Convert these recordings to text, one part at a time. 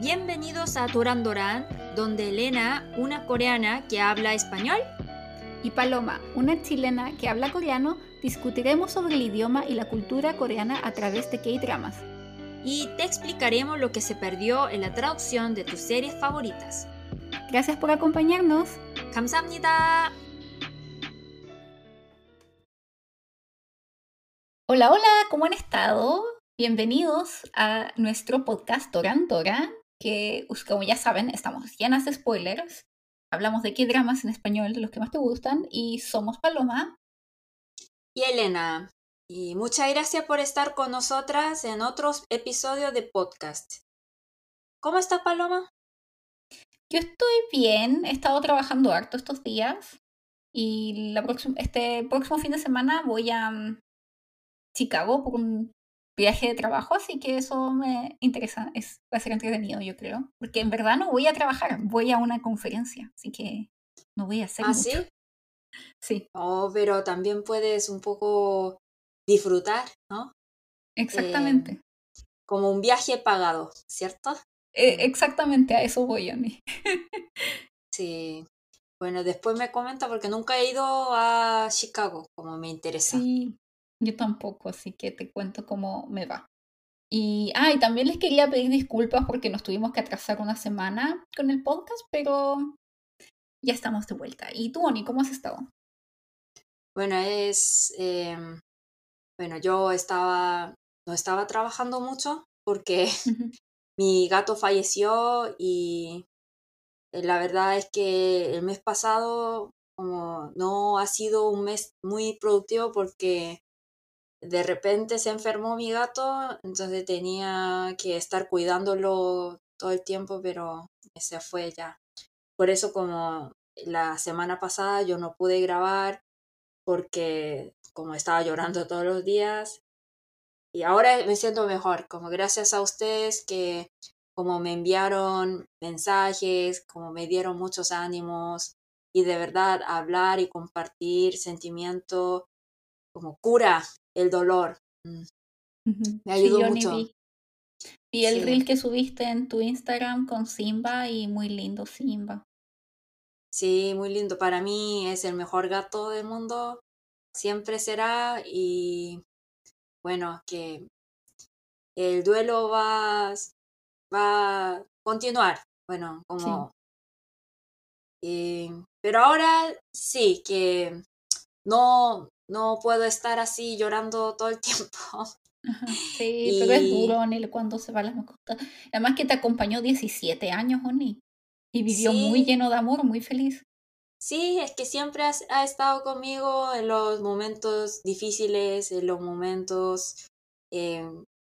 Bienvenidos a Doran Doran, donde Elena, una coreana que habla español, y Paloma, una chilena que habla coreano, discutiremos sobre el idioma y la cultura coreana a través de K-dramas. y te explicaremos lo que se perdió en la traducción de tus series favoritas. Gracias por acompañarnos. 감사합니다. Hola, hola, ¿cómo han estado? Bienvenidos a nuestro podcast Doran Doran, que como ya saben, estamos llenas de spoilers. Hablamos de qué dramas en español, de los que más te gustan, y somos Paloma. Y Elena, y muchas gracias por estar con nosotras en otros episodios de podcast. ¿Cómo estás, Paloma? Yo estoy bien, he estado trabajando harto estos días y la próxima- este próximo fin de semana voy a mm, Chicago por un viaje de trabajo, así que eso me interesa, es, va a ser entretenido yo creo, porque en verdad no voy a trabajar, voy a una conferencia, así que no voy a hacer ¿Ah, mucho. sí? Sí, Oh, pero también puedes un poco disfrutar, ¿no? exactamente. Como un viaje pagado, ¿cierto? Eh, exactamente a eso voy a mí. Sí. Bueno, después me comenta porque nunca he ido a Chicago, como me interesa. Sí, yo tampoco, así que te cuento cómo me va. Y, ah, y también les quería pedir disculpas porque nos tuvimos que atrasar una semana con el podcast, pero ya estamos de vuelta. ¿Y tú, Oni, cómo has estado? Bueno, es, em, bueno, yo estaba, no estaba trabajando mucho porque mi gato falleció y eh, la verdad es que el mes pasado como no ha sido un mes muy productivo porque de repente se enfermó mi gato, entonces tenía que estar cuidándolo todo el tiempo, pero se fue ya. Por eso como la semana pasada yo no pude grabar porque como estaba llorando todos los días y ahora me siento mejor, como gracias a ustedes que como me enviaron mensajes, como me dieron muchos ánimos y de verdad hablar y compartir sentimiento como cura el dolor. Mm. Me ayudó Sí, mucho. vi. Vi el Sí. reel que subiste en tu Instagram con Simba y muy lindo Simba. Sí, muy lindo. Para mí es el mejor gato del mundo. Siempre será. Y bueno, que el duelo va, va a continuar. Bueno, como... eh, pero ahora sí, que no, no puedo estar así llorando todo el tiempo. Ajá, Sí, pero es duro, Oni, cuando se van las mascotas. Además que te acompañó 17 años, Oni. Y vivió muy lleno de amor, muy feliz. sí, es que siempre has- ha estado conmigo en los momentos difíciles, en los momentos eh,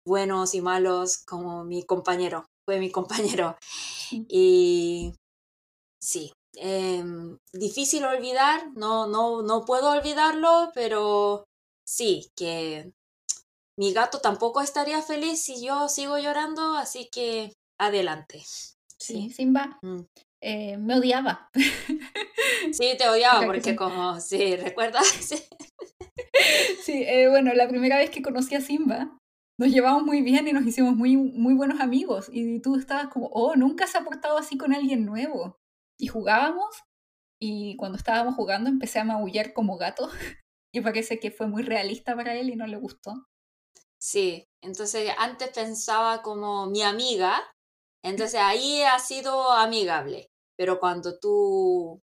buenos y malos, como mi compañero, fue mi compañero. Sí. Y sí, em, difícil olvidar, no, no, no puedo olvidarlo, pero sí, que mi gato tampoco estaría feliz si yo sigo llorando, así que adelante. Sí, Sí. Simba Mm. eh, me odiaba. Sí, te odiaba porque como, sí, ¿recuerdas? Sí. Sí, eh, bueno, la primera vez que conocí a Simba, nos llevamos muy bien y nos hicimos muy, muy buenos amigos. Y tú estabas como, oh, nunca se ha portado así con alguien nuevo. Y jugábamos, y cuando estábamos jugando empecé a maullar como gato. Y parece que fue muy realista para él y no le gustó. Sí, entonces antes pensaba como mi amiga, entonces ahí ha sido amigable, pero cuando tú,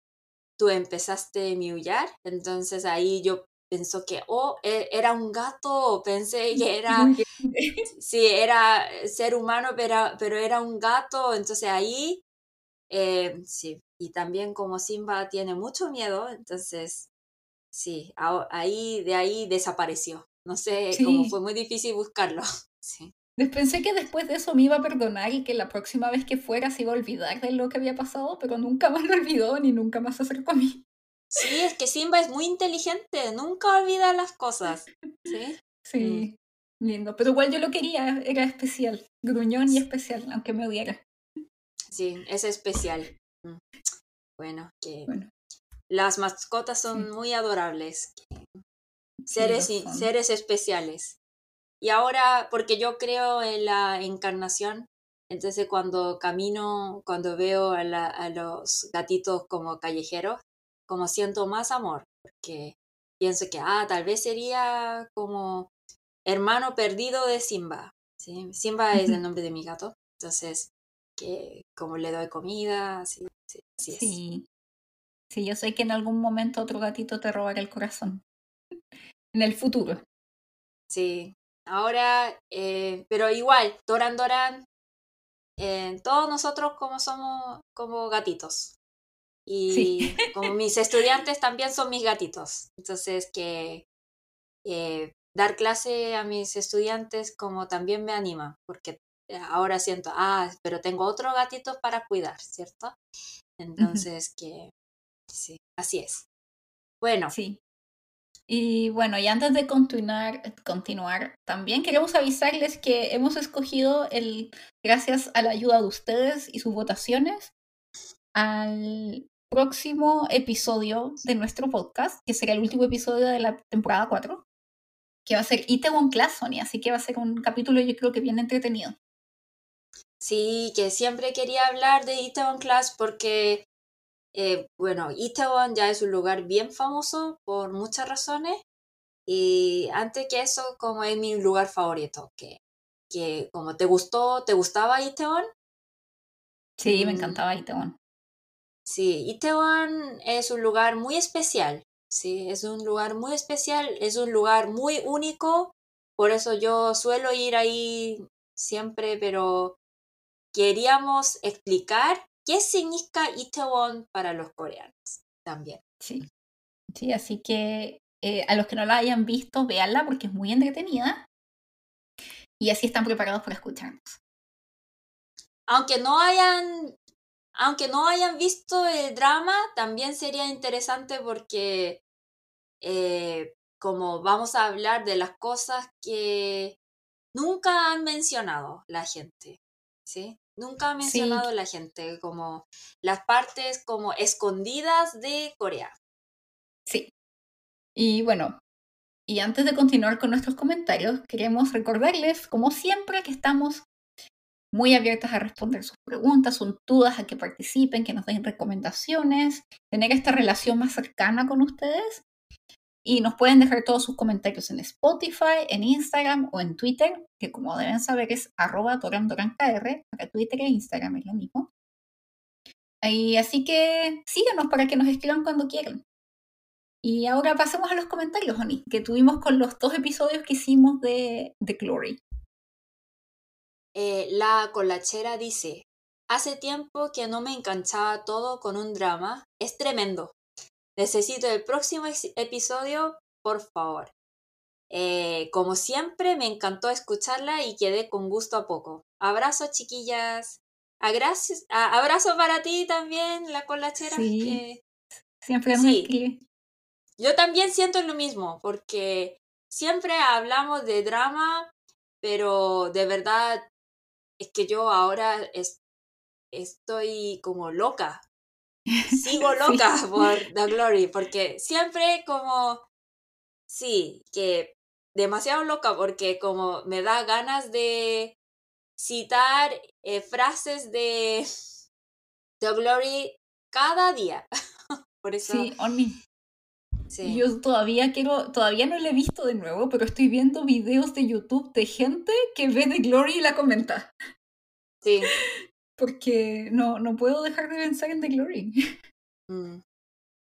tú empezaste a miullar, entonces ahí yo pensó que, oh, e- era un gato, pensé que era, sí, era ser humano, pero, pero era un gato, entonces ahí, eh, sí, y también como Simba tiene mucho miedo, entonces, sí, ahí, de ahí desapareció. No sé, como Sí. fue muy difícil buscarlo. Sí. Pensé que después de eso me iba a perdonar y que la próxima vez que fuera se iba a olvidar de lo que había pasado, pero nunca más lo olvidó ni nunca más se acercó a mí. Sí, es que Simba es muy inteligente, nunca olvida las cosas. Sí. Sí, lindo. Pero igual yo lo quería, era especial, gruñón y especial, aunque me odiara. Sí, es especial. Mm. Bueno, que Bueno, las mascotas son Sí. muy adorables, sí, seres, seres especiales. Y ahora, porque yo creo en la encarnación, Entonces cuando camino, cuando veo a, a los gatitos como callejeros, como siento más amor, porque pienso que, ah, tal vez sería como hermano perdido de Simba. ¿sí? Simba es el nombre de mi gato, entonces, que como le doy comida, así, así es. Sí. sí, yo sé que en algún momento otro gatito te robará el corazón. En el futuro. Sí, ahora, eh, pero igual, Doran Doran, eh, todos nosotros como somos como gatitos. Y como mis estudiantes también son mis gatitos. Entonces, que eh, dar clase a mis estudiantes como también me anima, porque ahora siento, ah, pero tengo otro gatito para cuidar, ¿cierto? Entonces, que sí, así es. Bueno. Sí. Y bueno, y antes de continuar, continuar, también queremos avisarles que hemos escogido el, gracias a la ayuda de ustedes y sus votaciones, al próximo episodio de nuestro podcast, que será el último episodio de la temporada 4, que va a ser Itaewon Class, Sony, así que va a ser un capítulo yo creo que bien entretenido. Sí, que siempre quería hablar de Itaewon Class porque, eh, bueno, Itaewon ya es un lugar bien famoso por muchas razones y antes que eso, como es mi lugar favorito, que, que como te gustó, ¿te gustaba Itaewon? Sí, me mm. encantaba Itaewon. Sí, Itaewon es un lugar muy especial Sí, es un lugar muy especial, es un lugar muy único, por eso yo suelo ir ahí siempre, pero queríamos explicar qué significa Itaewon para los coreanos también. Sí, sí así que eh, a los que no la hayan visto, véanla porque es muy entretenida y así están preparados para escucharnos. Aunque no hayan aunque no hayan visto el drama, también sería interesante porque eh, como vamos a hablar de las cosas que nunca han mencionado la gente, ¿sí? Nunca ha mencionado la gente, como las partes como escondidas de Corea. Sí. Y bueno, y antes de continuar con nuestros comentarios, queremos recordarles, como siempre, que estamos muy abiertas a responder sus preguntas, sus dudas, a que participen, que nos den recomendaciones, tener esta relación más cercana con ustedes. Y nos pueden dejar todos sus comentarios en Spotify, en Instagram o en Twitter, que como deben saber es arroba dorandorankr, para Twitter e Instagram es lo mismo. Y así que síganos para que nos escriban cuando quieran. Y ahora pasemos a los comentarios, Oni, que tuvimos con los dos episodios que hicimos de The Glory. Eh, la colachera dice, hace tiempo que no me enganchaba todo con un drama, es tremendo. Necesito el próximo episodio, por favor. Eh, como siempre, me encantó escucharla y quedé con gusto a poco. Abrazo, chiquillas. abrazo para ti también, la colachera. Sí, siempre sí. Yo también siento lo mismo, porque siempre hablamos de drama, pero de verdad es que yo ahora estoy como loca. Sigo loca por The Glory, porque siempre como, sí, que demasiado loca, porque como me da ganas de citar eh, frases de The Glory cada día. por eso. Sí, on me. Yo todavía quiero, todavía no la he visto de nuevo, pero estoy viendo videos de YouTube de gente que ve The Glory y la comenta. Sí. Porque no, no puedo dejar de pensar en The Glory. Mm.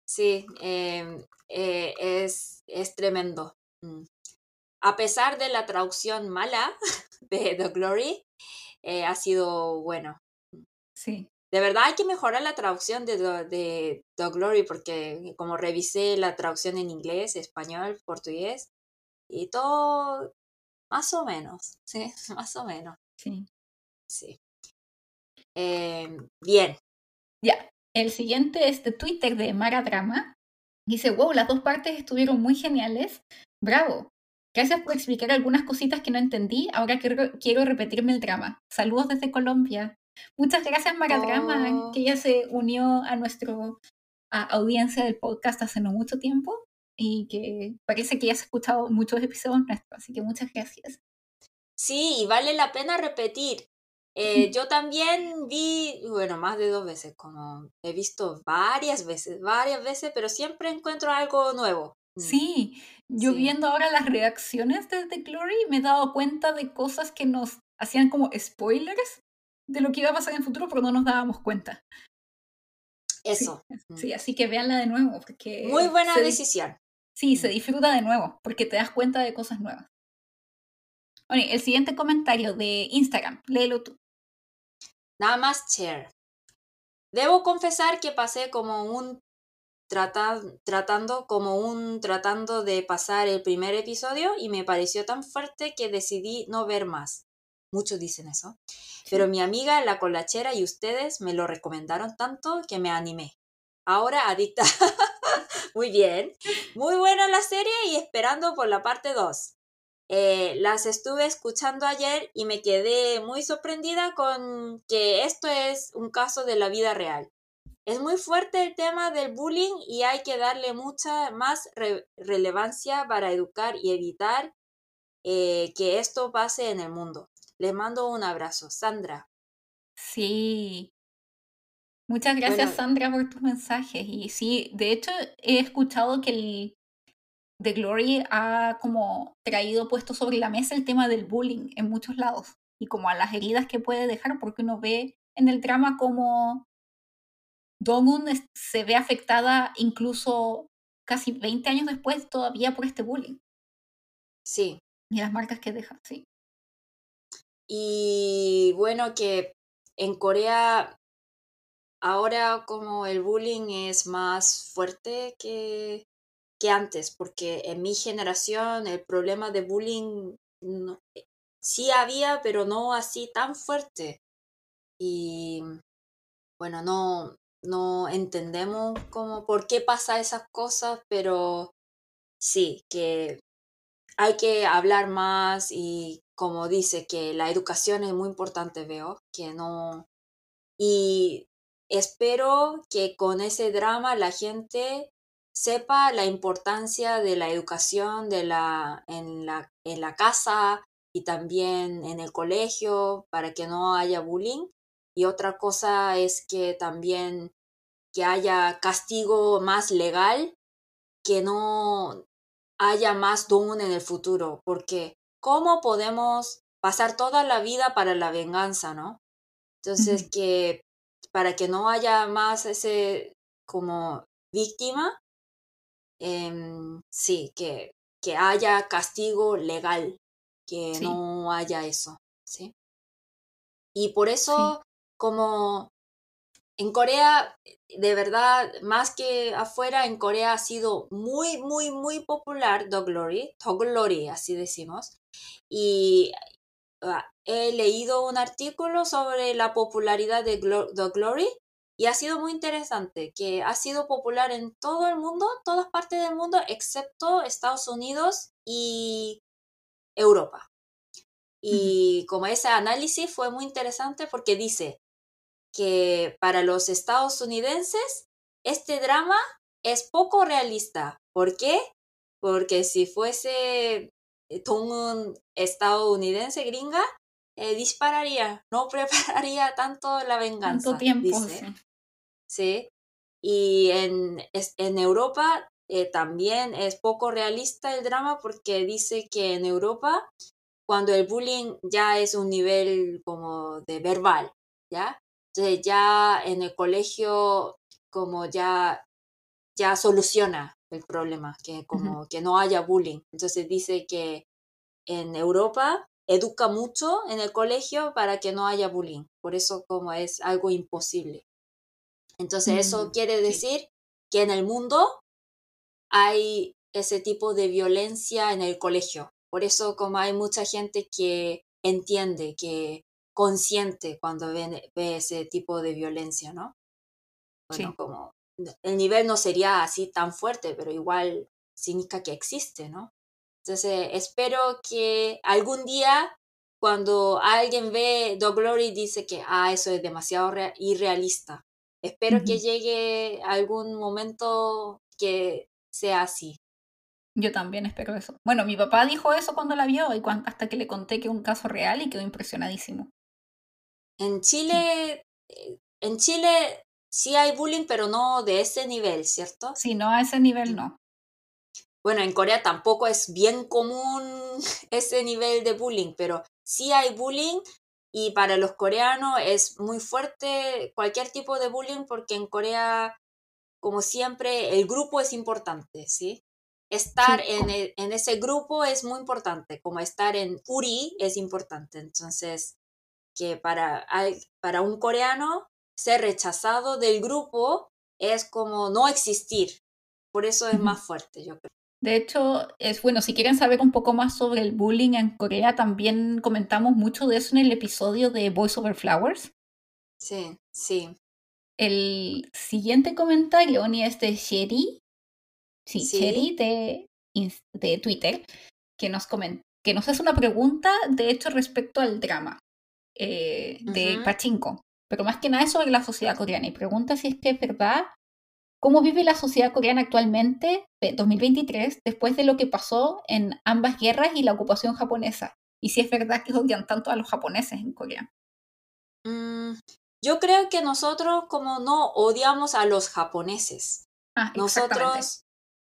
Sí, em, eh, es, es tremendo. Mm. A pesar de la traducción mala de The Glory, eh, ha sido bueno. Sí. De verdad hay que mejorar la traducción de, de The Glory porque como revisé la traducción en inglés, español, portugués y todo más o menos, sí, más o menos. Sí. Sí. Em, bien. Ya. El siguiente es de Twitter de Mara Drama. Dice, wow, las dos partes estuvieron muy geniales. Bravo. Gracias por explicar algunas cositas que no entendí. Ahora quiero, quiero repetirme el drama. Saludos desde Colombia. Muchas gracias, Maradrama, oh. que ella se unió a nuestra audiencia del podcast hace no mucho tiempo y que parece que ya has escuchado muchos episodios nuestros, así que muchas gracias. Sí, y vale la pena repetir. Eh, yo también vi, bueno, más de dos veces, como he visto varias veces, varias veces, pero siempre encuentro algo nuevo. Mm. Sí, yo viendo ahora las reacciones de The Glory me he dado cuenta de cosas que nos hacían como spoilers de lo que iba a pasar en el futuro, pero no nos dábamos cuenta. Eso. Sí, así que véanla de nuevo. Porque Muy buena decisión. Sí, se disfruta de nuevo, porque te das cuenta de cosas nuevas. Bueno, el siguiente comentario de Instagram, léelo tú. Nada más share. Debo confesar que pasé como un tratando como un tratando de pasar el primer episodio y me pareció tan fuerte que decidí no ver más. Muchos dicen eso. Pero mi amiga, la colachera y ustedes me lo recomendaron tanto que me animé. Ahora adicta. Muy bien. Muy buena la serie y esperando por la parte 2. Eh, las estuve escuchando ayer y me quedé muy sorprendida con que esto es un caso de la vida real. Es muy fuerte el tema del bullying y hay que darle mucha más relevancia para educar y evitar eh, que esto pase en el mundo. Les mando un abrazo. Sandra. Sí. Muchas gracias, Sandra, por tus mensajes. Y sí, de hecho, he escuchado que el The Glory ha como traído puesto sobre la mesa el tema del bullying en muchos lados y como a las heridas que puede dejar, porque uno ve en el drama como Dongun se ve afectada incluso casi 20 años después todavía por este bullying. Sí. Y las marcas que deja, sí. Y bueno, que en Corea ahora como el bullying es más fuerte que, que antes, porque en mi generación el problema de bullying sí había, pero no así tan fuerte. Y bueno, no, no entendemos cómo, por qué pasa esas cosas, pero sí, que hay que hablar más y como dice, que la educación es muy importante, veo, que no... Y espero que con ese drama la gente sepa la importancia de la educación de la, en, la, en la casa y también en el colegio para que no haya bullying. Y otra cosa es que también que haya castigo más legal, que no haya más doom en el futuro, porque ¿cómo podemos pasar toda la vida para la venganza, no? Entonces, que para que no haya más ese como víctima, em, sí, que, que haya castigo legal, que no haya eso, ¿sí? Y por eso, como en Corea, de verdad, más que afuera, en Corea ha sido muy, muy, muy popular The Glory, The Glory, así decimos. Y ah, he leído un artículo sobre la popularidad de The Glory y ha sido muy interesante, que ha sido popular en todo el mundo, todas partes del mundo, excepto Estados Unidos y Europa. Y como ese análisis fue muy interesante porque dice que para los estadounidenses este drama es poco realista. ¿Por qué? Porque si fuese un estadounidense gringa, eh, dispararía, no prepararía tanto la venganza. Tanto tiempo. Sí. Y en, en Europa eh, también es poco realista el drama porque dice que en Europa, cuando el bullying ya es un nivel como de verbal, ¿ya? Entonces ya en el colegio como ya, ya soluciona el problema, que como que no haya bullying. Entonces dice que en Europa educa mucho en el colegio para que no haya bullying. Por eso como es algo imposible. Entonces eso mm, quiere decir que en el mundo hay ese tipo de violencia en el colegio. Por eso como hay mucha gente que entiende, que consciente cuando ve, ve ese tipo de violencia, ¿no? Bueno, como el nivel no sería así tan fuerte, pero igual significa que existe, ¿no? Entonces, espero que algún día, cuando alguien ve The Glory, dice que, ah, eso es demasiado irrealista. Espero que llegue algún momento que sea así. Yo también espero eso. Bueno, mi papá dijo eso cuando la vio y hasta que le conté que es un caso real y quedó impresionadísimo. En Chile, eh, en Chile sí hay bullying, pero no de ese nivel, ¿cierto? Sí, no a ese nivel no. Bueno, en Corea tampoco es bien común ese nivel de bullying, pero sí hay bullying y para los coreanos es muy fuerte cualquier tipo de bullying porque en Corea, como siempre, el grupo es importante, ¿sí? Estar en, en, ese grupo es muy importante, como estar en URI es importante. Entonces, que para, para un coreano ser rechazado del grupo es como no existir. Por eso es más fuerte, yo creo. De hecho, es bueno, si quieren saber un poco más sobre el bullying en Corea, también comentamos mucho de eso en el episodio de Voice Over Flowers. Sí, sí. El siguiente comentario ni es de Sherry. Sí, Sherry de, de Twitter, que nos, que nos hace una pregunta, de hecho, respecto al drama eh, de Pachinko. Pero más que nada es sobre la sociedad coreana. Y pregunta si es que es verdad ¿Cómo vive la sociedad coreana actualmente, 2023, después de lo que pasó en ambas guerras y la ocupación japonesa? Y si es verdad que odian tanto a los japoneses en Corea. Mm, yo creo que nosotros como no odiamos a los japoneses. Ah, nosotros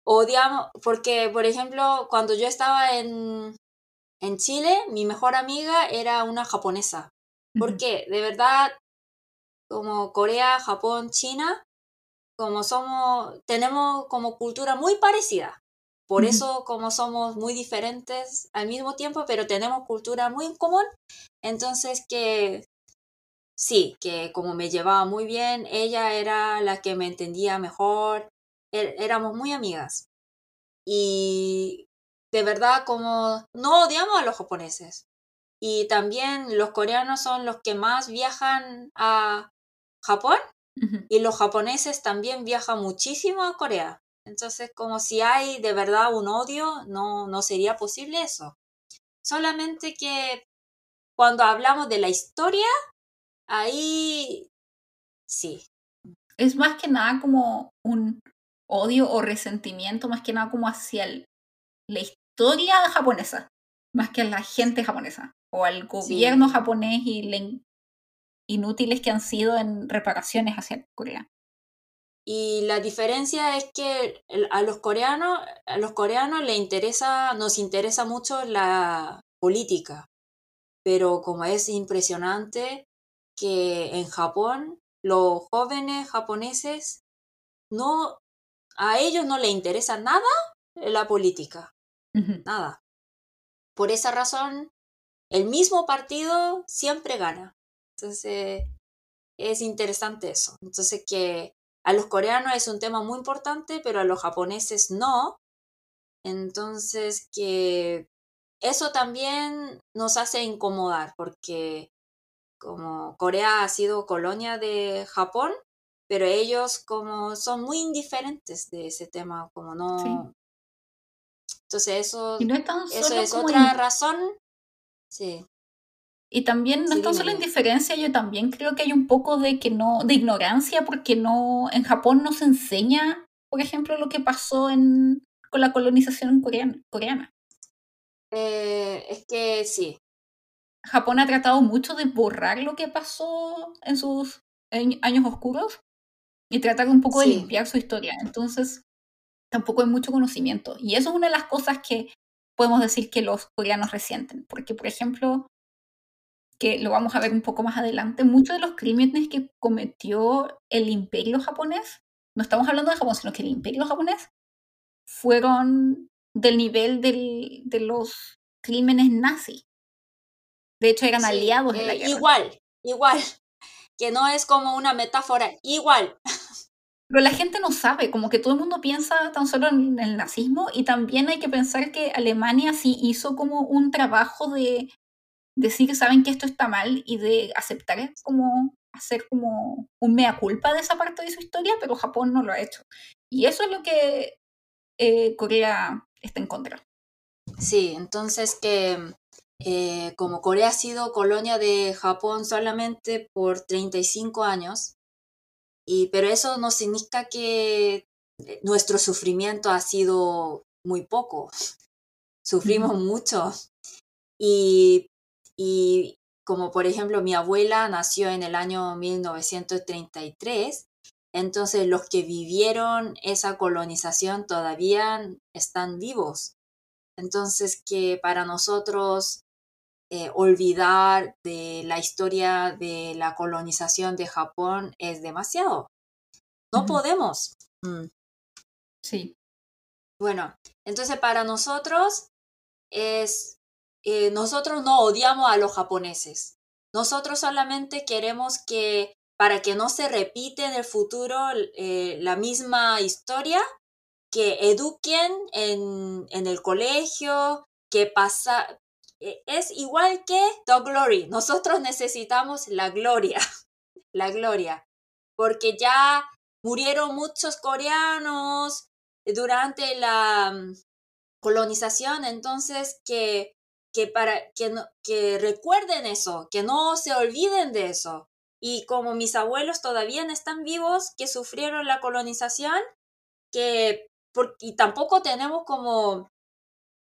odiamos, porque por ejemplo, cuando yo estaba en, en Chile, mi mejor amiga era una japonesa. Porque de verdad, como Corea, Japón, China, como somos, tenemos como cultura muy parecida. Por eso, como somos muy diferentes al mismo tiempo, pero tenemos cultura muy en común, entonces que sí, que como me llevaba muy bien, ella era la que me entendía mejor, er, éramos muy amigas. Y de verdad, como no odiamos a los japoneses. Y también los coreanos son los que más viajan a Japón y los japoneses también viajan muchísimo a Corea. Entonces, como si hay de verdad un odio, no, no sería posible eso. Solamente que cuando hablamos de la historia, ahí sí. Es más que nada como un odio o resentimiento, más que nada como hacia la historia japonesa, más que a la gente japonesa o al gobierno japonés y la inútiles que han sido en reparaciones hacia Corea. Y la diferencia es que a los coreanos, a los coreanos le interesa, nos interesa mucho la política. Pero como es impresionante que en Japón los jóvenes japoneses no a ellos no les interesa nada la política. Nada. Por esa razón, el mismo partido siempre gana. Entonces, es interesante eso. Entonces, que a los coreanos es un tema muy importante, pero a los japoneses no. Entonces, que eso también nos hace incomodar, porque como Corea ha sido colonia de Japón, pero ellos como son muy indiferentes de ese tema, como no... Entonces eso, eso es otra razón. Sí. Y también no es tan solo indiferencia, yo también creo que hay un poco de que no, de ignorancia, porque no, en Japón no se enseña, por ejemplo, lo que pasó en, con la colonización coreana. coreana. Eh, es que sí. Japón ha tratado mucho de borrar lo que pasó en sus años oscuros y tratar un poco de limpiar su historia. Entonces, tampoco hay mucho conocimiento. Y eso es una de las cosas que podemos decir que los coreanos resienten. Porque, por ejemplo, que lo vamos a ver un poco más adelante, muchos de los crímenes que cometió el imperio japonés, no estamos hablando de Japón, sino que el imperio japonés, fueron del nivel de los crímenes nazis. De hecho, eran aliados de la eh, guerra. Igual, igual. Que no es como una metáfora, igual. Pero la gente no sabe, como que todo el mundo piensa tan solo en el nazismo y también hay que pensar que Alemania sí hizo como un trabajo de decir, saben que esto está mal y de aceptar como hacer como un mea culpa de esa parte de su historia, pero Japón no lo ha hecho. Y eso es lo que eh, Corea está en contra. Sí, entonces que eh, como Corea ha sido colonia de Japón solamente por 35 años, y, pero eso no significa que nuestro sufrimiento ha sido muy poco. Sufrimos mucho. Y y como por ejemplo mi abuela nació en el año 1933, entonces los que vivieron esa colonización todavía están vivos. Entonces que para nosotros eh, olvidar de la historia de la colonización de Japón es demasiado. No podemos. Mm. Sí. Bueno, entonces para nosotros es, eh, nosotros no odiamos a los japoneses. Nosotros solamente queremos que para que no se repite en el futuro eh, la misma historia, que eduquen en, en el colegio, que pasa, e, es igual que The Glory. Nosotros necesitamos la gloria, la gloria, porque ya murieron muchos coreanos durante la mm, colonización, entonces que, que para que, que recuerden eso, que no se olviden de eso. Y como mis abuelos todavía están vivos, que sufrieron la colonización, que y tampoco tenemos como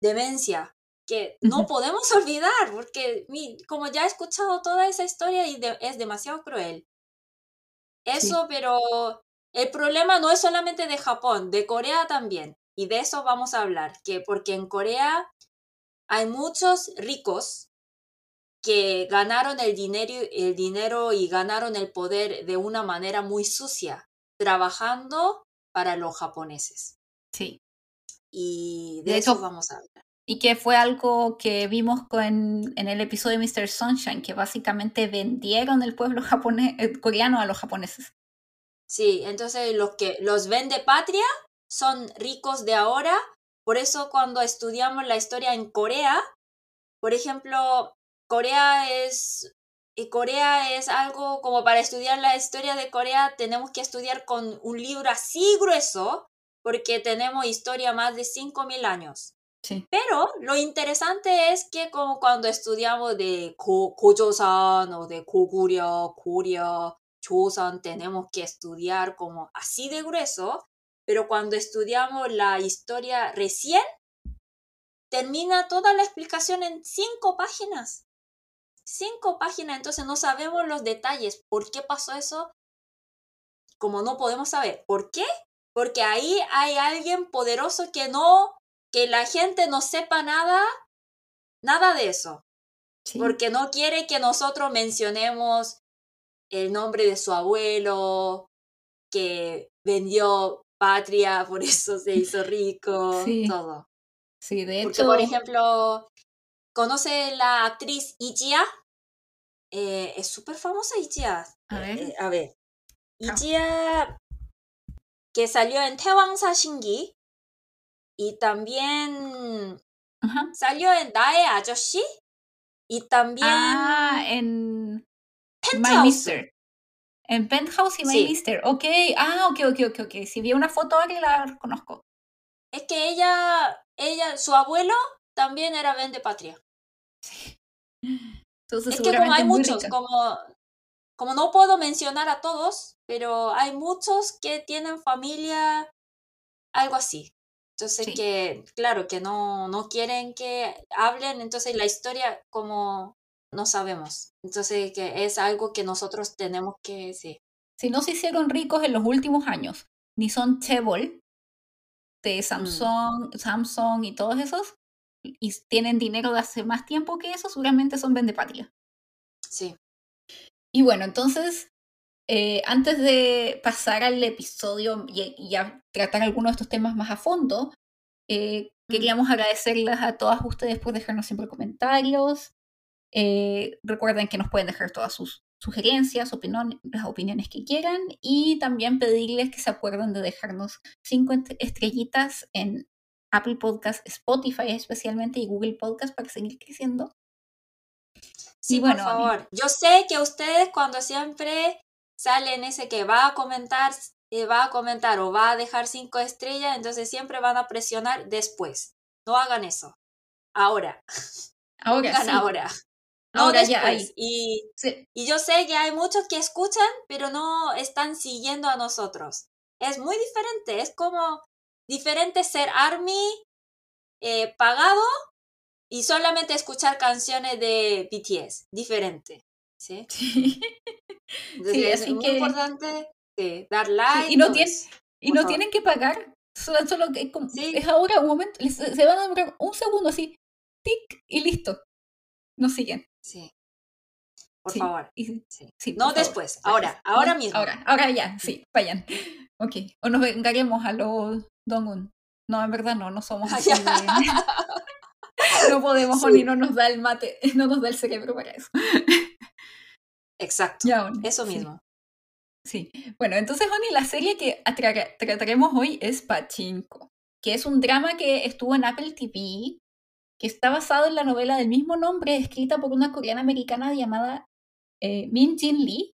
demencia, que no podemos olvidar, porque como ya he escuchado toda esa historia y es demasiado cruel. Eso, pero el problema no es solamente de Japón, de Corea también. Y de eso vamos a hablar, que porque en Corea hay muchos ricos que ganaron el dinero, el dinero y ganaron el poder de una manera muy sucia, trabajando para los japoneses. Sí. Y de, eso vamos a hablar. Y que fue algo que vimos en el episodio de Mr. Sunshine, que básicamente vendieron el pueblo japonés, eh, coreano a los japoneses. Sí, entonces los que los vende patria son ricos de ahora. Por eso cuando estudiamos la historia en Corea, por ejemplo, Corea es y Corea es algo como para estudiar la historia de Corea tenemos que estudiar con un libro así grueso porque tenemos historia más de 5.000 años. Pero lo interesante es que como cuando estudiamos de Gojoseon o de Goguryeo, Goryeo, Choson, tenemos que estudiar como así de grueso, pero cuando estudiamos la historia recién, termina toda la explicación en cinco páginas. Cinco páginas, entonces no sabemos los detalles. ¿Por qué pasó eso? Como no podemos saber. ¿Por qué? Porque ahí hay alguien poderoso que no que la gente no sepa nada, nada de eso. Porque no quiere que nosotros mencionemos el nombre de su abuelo, que vendió patria, por eso se hizo rico, todo. Sí, de hecho. Porque, por ejemplo, ¿conoce la actriz Ichia? Eh, es súper famosa Ichia. A ver. Eh, a ver. Ichia, que salió en Tewangsa Shingi, y también salió en Dae Ajoshi y también ah, en Penthouse. My Mister. En Penthouse y My Mister. Ok, ah, ok, ok, ok, ok. Si vi una foto ahora la reconozco. Es que ella, ella, su abuelo también era vende patria. Sí. Entonces, es que como hay muchos, como, como no puedo mencionar a todos, pero hay muchos que tienen familia, algo así. Entonces que, claro, que no, no quieren que hablen, entonces la historia como no sabemos. Entonces que es algo que nosotros tenemos que, sí. Si no se hicieron ricos en los últimos años, ni son Chebol de mm. Samsung, Samsung y todos esos, y tienen dinero de hace más tiempo que eso, seguramente son vendepatria. Sí. Y bueno, entonces eh, antes de pasar al episodio y, a tratar algunos de estos temas más a fondo, eh, queríamos agradecerles a todas ustedes por dejarnos siempre comentarios. Eh, recuerden que nos pueden dejar todas sus sugerencias, las opiniones que quieran y también pedirles que se acuerden de dejarnos cinco estrellitas en Apple Podcast, Spotify especialmente y Google Podcast para seguir creciendo. Sí, bueno, por favor. Yo sé que ustedes cuando siempre sale en ese que va a comentar, eh, va a comentar o va a dejar cinco estrellas, entonces siempre van a presionar después. No hagan eso. Ahora. Ahora. ahora. Ahora ya hay. Y, y yo sé que hay muchos que escuchan, pero no están siguiendo a nosotros. Es muy diferente. Es como diferente ser Army eh, pagado y solamente escuchar canciones de BTS, diferente. ¿sí? sí. es muy importante dar like. y no, y no tienen que pagar, solo, solo que es ahora un momento, se van a demorar un segundo así, tic, y listo. No siguen. Sí. Por favor. no después, ahora, ahora mismo. Ahora, ahora ya, sí, vayan. Ok. O nos vengaremos a los Dongun. No, en verdad no, no somos así. no podemos, Oni no nos da el mate, no nos da el cerebro para eso. Exacto. eso mismo. Sí. Bueno, entonces, Oni, la serie que trataremos hoy es Pachinko, que es un drama que estuvo en Apple TV, que está basado en la novela del mismo nombre, escrita por una coreana americana llamada eh, Min Jin Lee,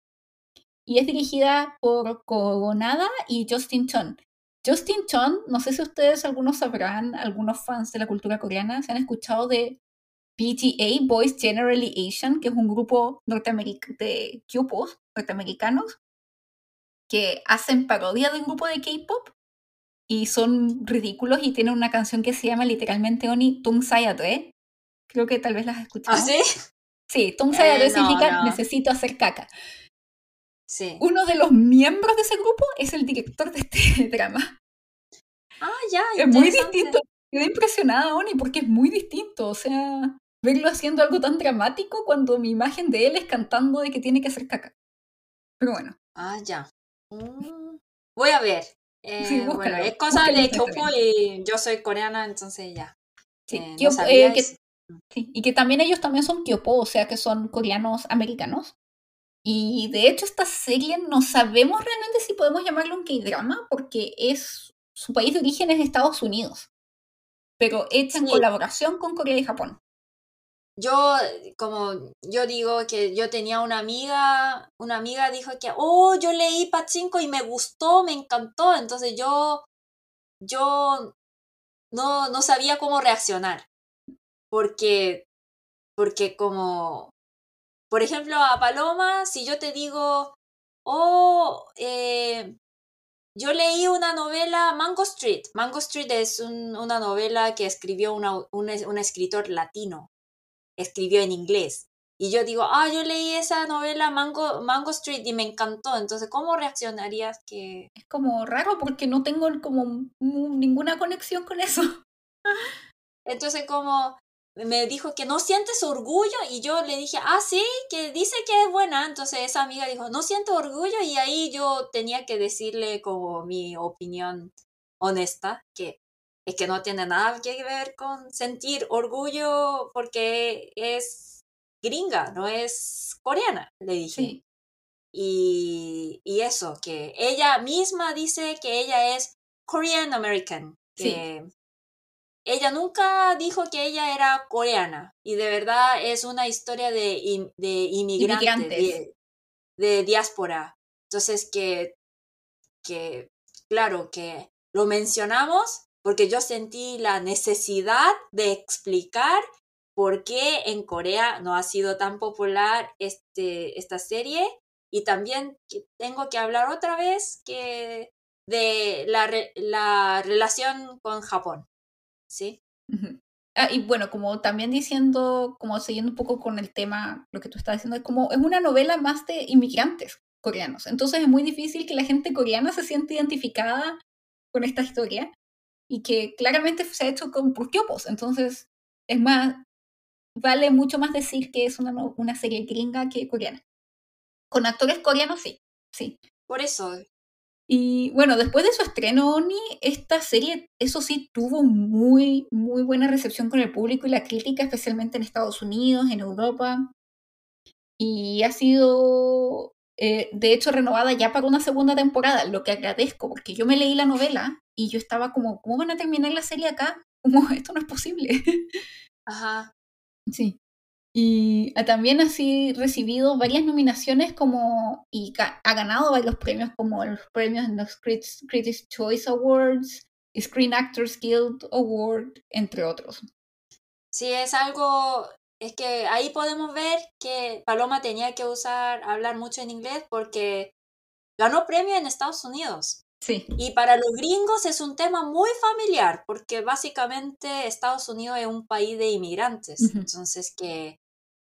y es dirigida por Kogonada y Justin Chon. Justin Chon, no sé si ustedes algunos sabrán, algunos fans de la cultura coreana, se han escuchado de BGA, Boys Generally Asian, que es un grupo norteamericano de Q-pop norteamericanos que hacen parodia de un grupo de K-pop y son ridículos y tienen una canción que se llama literalmente Oni Tung Sayate. Creo que tal vez las has escuchado. ¿Ah, sí? Sí, Tung Sayate eh, significa necesito hacer caca. Sí. Uno de los miembros de ese grupo es el director de este drama. Ah, ya. Es muy distinto. Quedé impresionada, Oni, porque es muy distinto. O sea, verlo haciendo algo tan dramático cuando mi imagen de él es cantando de que tiene que hacer caca. Pero bueno. Ah, ya. Mm, voy a ver. Eh, bueno, es cosa de Kyopo y yo soy coreana, entonces ya. Sí, eh, eh, mm. y que también ellos también son Kyopo, o sea que son coreanos americanos. Y de hecho esta serie no sabemos realmente si podemos llamarlo un K-drama porque es su país de origen es Estados Unidos, pero hecha en colaboración con Corea y Japón yo, como yo digo que yo tenía una amiga, una amiga dijo que, oh, yo leí Pachinko y me gustó, me encantó, entonces yo, yo no, no sabía cómo reaccionar, porque, porque como, por ejemplo, a Paloma, si yo te digo, oh, eh, yo leí una novela, Mango Street. Mango Street es una novela que escribió un escritor latino escribió en inglés. Y yo digo, ah, yo leí esa novela Mango, Mango Street y me encantó. Entonces, ¿cómo reaccionarías que...? Es como raro porque no tengo como ninguna conexión con eso. Entonces, como me dijo que no sientes orgullo y yo le dije, ah, sí, que dice que es buena. Entonces esa amiga dijo, no siento orgullo y ahí yo tenía que decirle como mi opinión honesta, que es que no tiene nada que ver con sentir orgullo porque es gringa, no es coreana, le dije. Y, y, eso, que ella misma dice que ella es Korean American, que ella nunca dijo que ella era coreana y de verdad es una historia de, de inmigrantes, de, de, diáspora. Entonces que, que, claro, que lo mencionamos porque yo sentí la necesidad de explicar por qué en Corea no ha sido tan popular este, esta serie y también tengo que hablar otra vez que de la, la relación con Japón, ¿sí? Ah, y bueno, como también diciendo, como siguiendo un poco con el tema, lo que tú estás diciendo, es como es una novela más de inmigrantes coreanos. Entonces es muy difícil que la gente coreana se sienta identificada con esta historia y que claramente se ha hecho con por Entonces, es más, vale mucho más decir que es una, una serie gringa que coreana. Con actores coreanos, sí, sí. Por eso. Y bueno, después de su estreno, Oni, esta serie, eso sí, tuvo muy, muy buena recepción con el público y la crítica, especialmente en Estados Unidos, en Europa. Y ha sido eh, de hecho renovada ya para una segunda temporada, lo que agradezco, porque yo me leí la novela y yo estaba como, ¿cómo van a terminar la serie acá? Como, esto no es posible. Ajá. Sí. Y también así recibido varias nominaciones como y ha ganado varios premios como los premios en los Critics Choice Awards, Screen Actors Guild Award, entre otros. Sí, es algo es que ahí podemos ver que Paloma tenía que usar, hablar mucho en inglés porque ganó premio en Estados Unidos. Sí. Y para los gringos es un tema muy familiar, porque básicamente Estados Unidos es un país de inmigrantes. Entonces que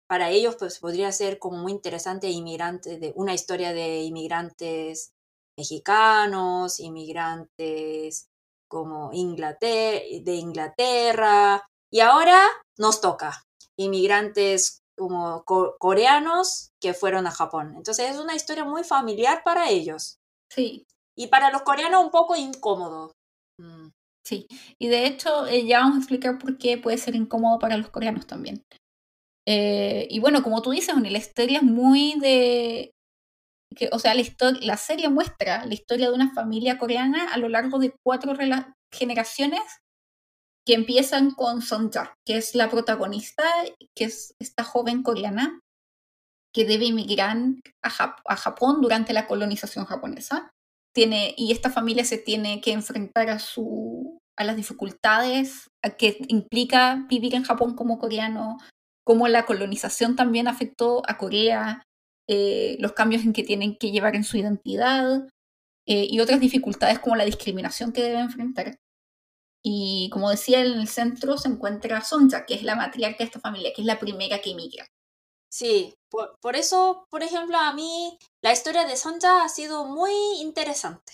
para ellos pues podría ser como muy interesante inmigrantes, de una historia de inmigrantes mexicanos, inmigrantes como Inglaterra, de Inglaterra, y ahora nos toca inmigrantes como coreanos que fueron a Japón. Entonces es una historia muy familiar para ellos. Sí. Y para los coreanos un poco incómodo. Mm. Sí, y de hecho eh, ya vamos a explicar por qué puede ser incómodo para los coreanos también. Eh, y bueno, como tú dices, la historia es muy de... Que, o sea, la, la serie muestra la historia de una familia coreana a lo largo de cuatro generaciones que empiezan con Sonja, que es la protagonista, que es esta joven coreana que debe emigrar a, Japón durante la colonización japonesa. Tiene, y esta familia se tiene que enfrentar a, su, a las dificultades que implica vivir en Japón como coreano, cómo la colonización también afectó a Corea, eh, los cambios en que tienen que llevar en su identidad eh, y otras dificultades como la discriminación que debe enfrentar. Y como decía, en el centro se encuentra Sonja, que es la matriarca de esta familia, que es la primera que emigra. Sí, por, eso, por ejemplo, a mí la historia de Sonja ha sido muy interesante.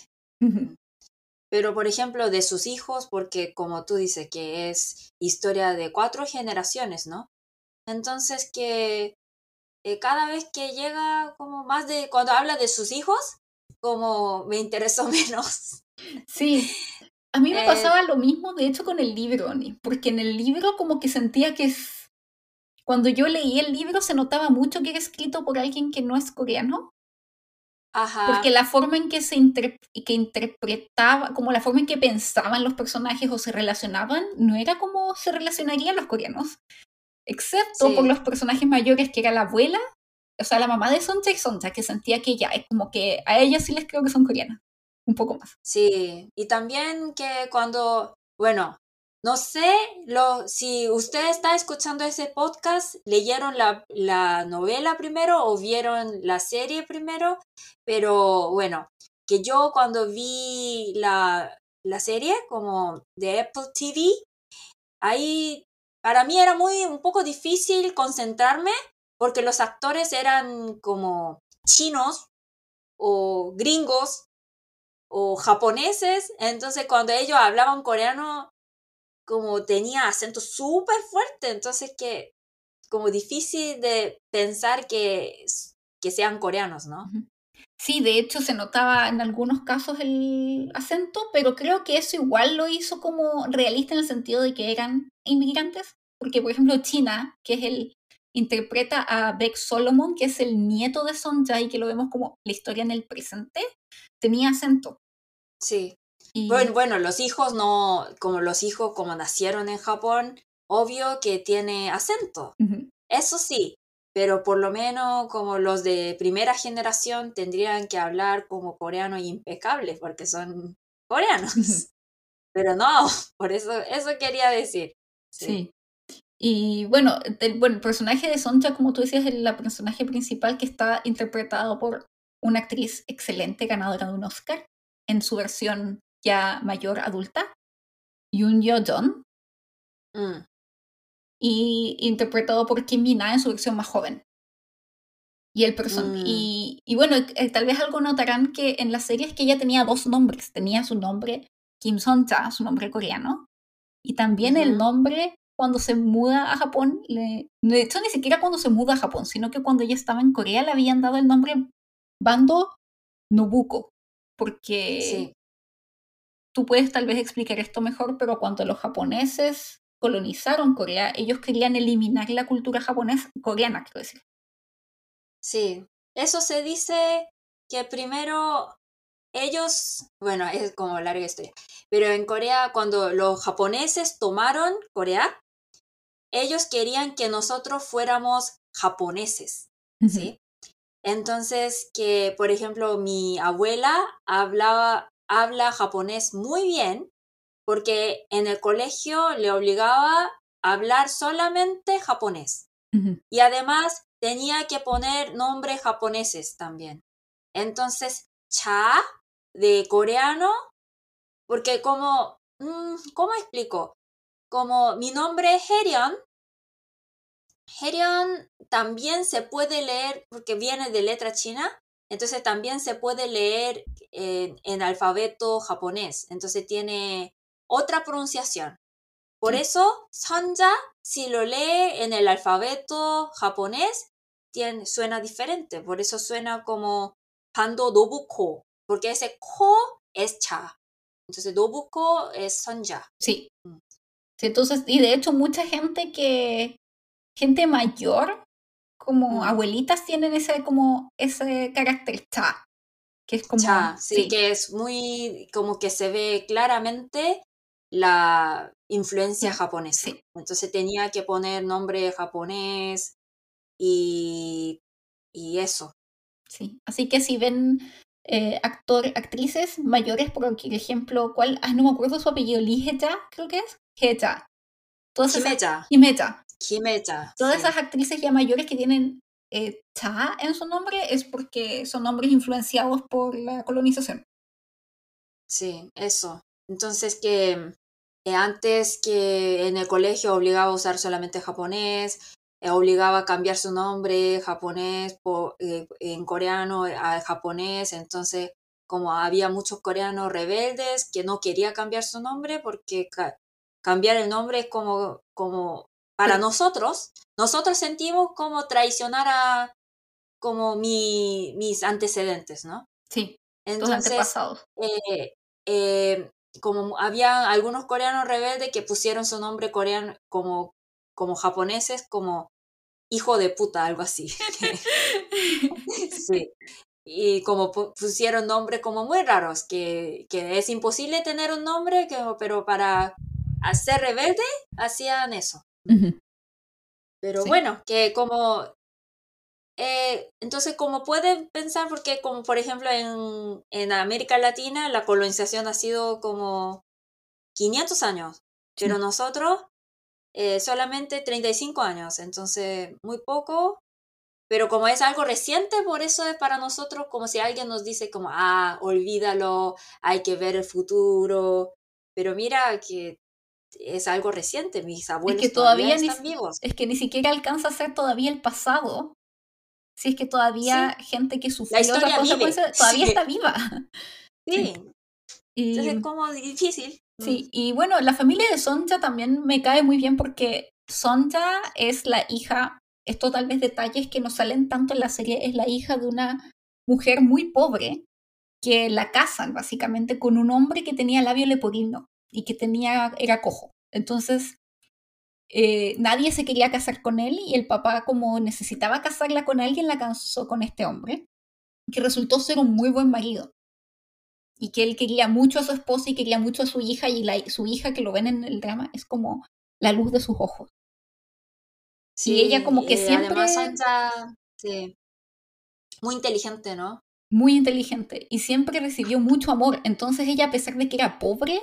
Pero, por ejemplo, de sus hijos, porque como tú dices, que es historia de cuatro generaciones, ¿no? Entonces que eh, cada vez que llega como más de, cuando habla de sus hijos, como me interesó menos. Sí, a mí me eh, pasaba lo mismo, de hecho, con el libro, porque en el libro como que sentía que es... Cuando yo leí el libro se notaba mucho que era escrito por alguien que no es coreano. Ajá. Porque la forma en que se que interpretaba, como la forma en que pensaban los personajes o se relacionaban, no era como se relacionarían los coreanos. Excepto por los personajes mayores, que era la abuela, o sea, la mamá de Sonja y Sonja, que sentía que ya, es como que a ellas sí les creo que son coreanas un poco más. Sí, y también que cuando, bueno, no sé lo, si usted está escuchando ese podcast, leyeron la, la, novela primero o vieron la serie primero, pero bueno, que yo cuando vi la, la serie como de Apple TV, ahí para mí era muy un poco difícil concentrarme porque los actores eran como chinos o gringos o japoneses, entonces cuando ellos hablaban coreano, como tenía acento súper fuerte, entonces que como difícil de pensar que, que sean coreanos, ¿no? Sí, de hecho se notaba en algunos casos el acento, pero creo que eso igual lo hizo como realista en el sentido de que eran inmigrantes, porque por ejemplo China, que es el interpreta a Beck Solomon, que es el nieto de Son Jae, que lo vemos como la historia en el presente, tenía acento. Sí. Bueno, bueno, los hijos no, como los hijos como nacieron en Japón, obvio que tiene acento. Eso sí, pero por lo menos como los de primera generación tendrían que hablar como coreano impecable porque son coreanos. pero no, por eso, eso quería decir. Sí. Y bueno el, bueno, el personaje de Sonja, como tú decías, es el personaje principal que está interpretado por una actriz excelente, ganadora de un Oscar, en su versión ya mayor adulta, Yoon Yo John, mm. y interpretado por Kim Mina en su versión más joven. Y, el person mm. y, y, bueno, eh, tal vez algo notarán que en la serie es que ella tenía dos nombres. Tenía su nombre Kim Son-cha, su nombre coreano, y también el nombre cuando se muda a Japón. Le, de hecho, ni siquiera cuando se muda a Japón, sino que cuando ella estaba en Corea le habían dado el nombre Bando Nobuko, porque tú puedes tal vez explicar esto mejor, pero cuando los japoneses colonizaron Corea, ellos querían eliminar la cultura japonesa, coreana, quiero decir. Sí, eso se dice que primero ellos, bueno, es como larga historia, pero en Corea cuando los japoneses tomaron Corea, ellos querían que nosotros fuéramos japoneses, ¿sí? Entonces, que por ejemplo mi abuela hablaba, habla japonés muy bien porque en el colegio le obligaba a hablar solamente japonés. Y además tenía que poner nombres japoneses también. Entonces, cha de coreano, porque como, mm, ¿cómo explico? Como mi nombre es Herion, Herion también se puede leer porque viene de letra china, entonces también se puede leer en, alfabeto japonés, entonces tiene otra pronunciación. Por eso, Sanja, si lo lee en el alfabeto japonés, tiene, suena diferente. Por eso suena como Pando Dobuko, porque ese ko es cha. Entonces, Dobuko es Sanja. Sí. Mm. sí. Entonces, y de hecho, mucha gente que, gente mayor, como abuelitas, tienen ese, como, ese carácter cha, que es como... Cha, sí, que es muy, como que se ve claramente la influencia japonesa. Entonces tenía que poner nombre japonés y, y eso. Sí, así que si ven eh, actor, actrices mayores, por ejemplo, ¿cuál? Ah, no me acuerdo su apellido, Lee creo que es. Heja. Todas Himeja. Todas esas actrices ya mayores que tienen eh, cha en su nombre es porque son nombres influenciados por la colonización. Sí, eso. Entonces que eh, antes que en el colegio obligaba a usar solamente japonés, eh, obligaba a cambiar su nombre japonés por, en coreano a japonés, entonces como había muchos coreanos rebeldes que no quería cambiar su nombre porque cambiar el nombre es como, como para nosotros, nosotros sentimos como traicionar a como mi, mis antecedentes, ¿no? Sí. Entonces, eh, eh, como había algunos coreanos rebeldes que pusieron su nombre coreano como, como japoneses, como hijo de puta, algo así. sí. Y como pusieron nombres como muy raros, que, que es imposible tener un nombre, que, pero para ser rebelde hacían eso. Pero bueno, que como... Eh, entonces, como pueden pensar, porque como por ejemplo en, en, América Latina la colonización ha sido como 500 años, pero nosotros eh, solamente 35 años, entonces muy poco, pero como es algo reciente, por eso es para nosotros como si alguien nos dice como, ah, olvídalo, hay que ver el futuro, pero mira que es algo reciente, mis abuelos que todavía, están vivos. Es que ni siquiera alcanza a ser todavía el pasado. Si es que todavía gente que sufrió la consecuencias todavía está viva. Sí. Entonces es como difícil. Sí, mm. y bueno, la familia de Sonja también me cae muy bien porque Sonja es la hija, esto tal vez detalles que no salen tanto en la serie, es la hija de una mujer muy pobre que la casan básicamente con un hombre que tenía labio leporino y que tenía, era cojo. Entonces, eh, nadie se quería casar con él y el papá como necesitaba casarla con alguien, la casó con este hombre, que resultó ser un muy buen marido. Y que él quería mucho a su esposa y quería mucho a su hija y la, su hija que lo ven en el drama es como la luz de sus ojos. Sí, y ella como que siempre... Además, sí. Muy inteligente, ¿no? Muy inteligente y siempre recibió mucho amor. Entonces ella, a pesar de que era pobre,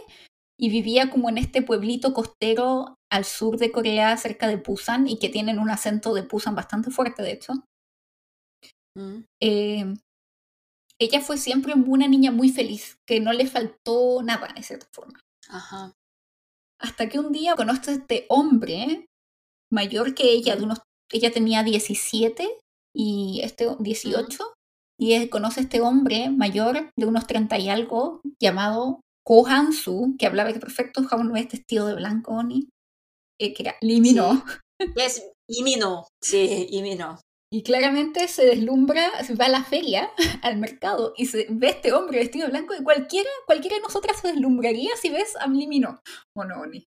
y vivía como en este pueblito costero al sur de Corea, cerca de Busan, y que tienen un acento de Busan bastante fuerte, de hecho. Mm. Eh, ella fue siempre una niña muy feliz, que no le faltó nada, de cierta forma. Ajá. Hasta que un día conoce a este hombre mayor que ella, de unos, ella tenía 17 y este 18, y conoce a este hombre mayor de unos 30 y algo, llamado Ko Han-soo, que hablaba que perfecto japonés vestido de blanco, Oni, eh, que era Limino. Es Limino, sí, Limino. Y claramente se deslumbra, se va a la feria, al mercado, y se ve este hombre vestido de blanco, y cualquiera, cualquiera de nosotras se deslumbraría si ves a Limino, ¿o no, Oni?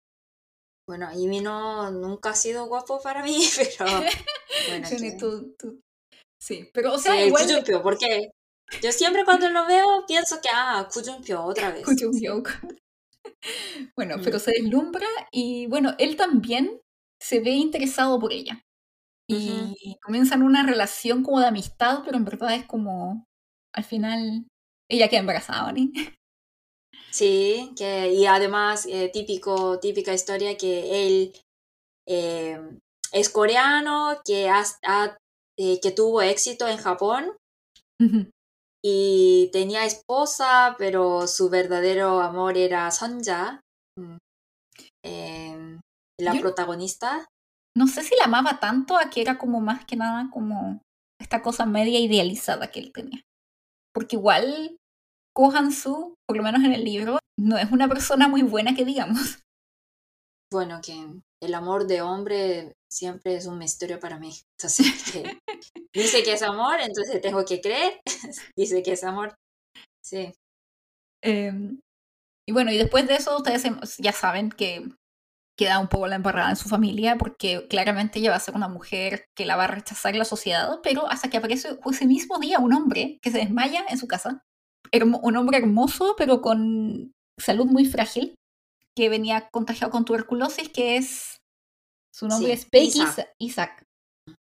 Bueno, Limino nunca ha sido guapo para mí, pero... Bueno, Sí, pero o sea, sí, igual... porque yo siempre cuando lo veo pienso que, ah, Kujumpyo otra vez. bueno, pero mm. se deslumbra y bueno, él también se ve interesado por ella. Y comienzan una relación como de amistad, pero en verdad es como, al final, ella queda embarazada, ¿no? Sí, que, y además, eh, típico, típica historia que él eh, es coreano, que, ha, eh, que tuvo éxito en Japón y tenía esposa, pero su verdadero amor era Sonja, mm, em, la protagonista. No sé si la amaba tanto, aquí era como más que nada como esta cosa media idealizada que él tenía. Porque igual Kohan Su, por lo menos en el libro, no es una persona muy buena que digamos. Bueno, que el amor de hombre siempre es un misterio para mí. Entonces, dice que es amor, entonces tengo que creer. dice que es amor. Sí. Em, y bueno, y después de eso, ustedes ya saben que queda un poco la embarrada en su familia, porque claramente ella va a ser una mujer que la va a rechazar la sociedad, pero hasta que aparece ese mismo día un hombre que se desmaya en su casa. un hombre hermoso, pero con salud muy frágil, que venía contagiado con tuberculosis, que es su nombre es Peggy Isaac,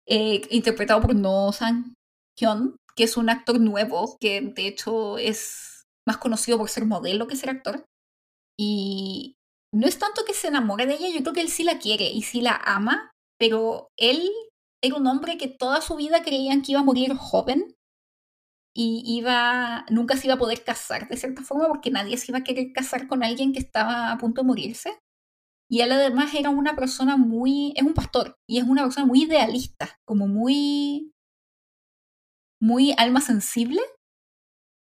eh, interpretado por No Sang Hyun, que es un actor nuevo, que de hecho es más conocido por ser modelo que ser actor. Y no es tanto que se enamore de ella, yo creo que él sí la quiere y sí la ama, pero él era un hombre que toda su vida creían que iba a morir joven y iba, nunca se iba a poder casar de cierta forma porque nadie se iba a querer casar con alguien que estaba a punto de morirse. Y él además era una persona muy, es un pastor, y es una persona muy idealista, como muy, muy alma sensible.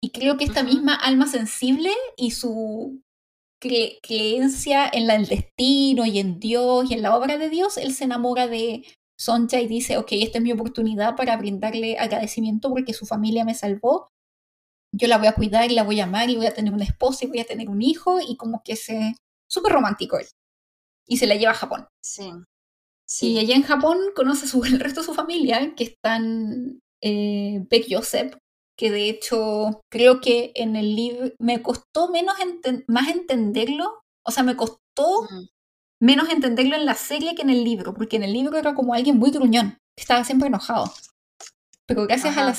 Y creo que esta misma alma sensible y su creencia en el destino y en Dios y en la obra de Dios, él se enamora de Sonja y dice, ok, esta es mi oportunidad para brindarle agradecimiento porque su familia me salvó. Yo la voy a cuidar y la voy a amar y voy a tener una esposa y voy a tener un hijo y como que se... Súper romántico él y se la lleva a Japón. Sí. sí. Y allá en Japón conoce su, el resto de su familia, que están eh, Beck Joseph, que de hecho creo que en el libro me costó menos más entenderlo, o sea, me costó menos entenderlo en la serie que en el libro, porque en el libro era como alguien muy gruñón, estaba siempre enojado. Pero gracias a la,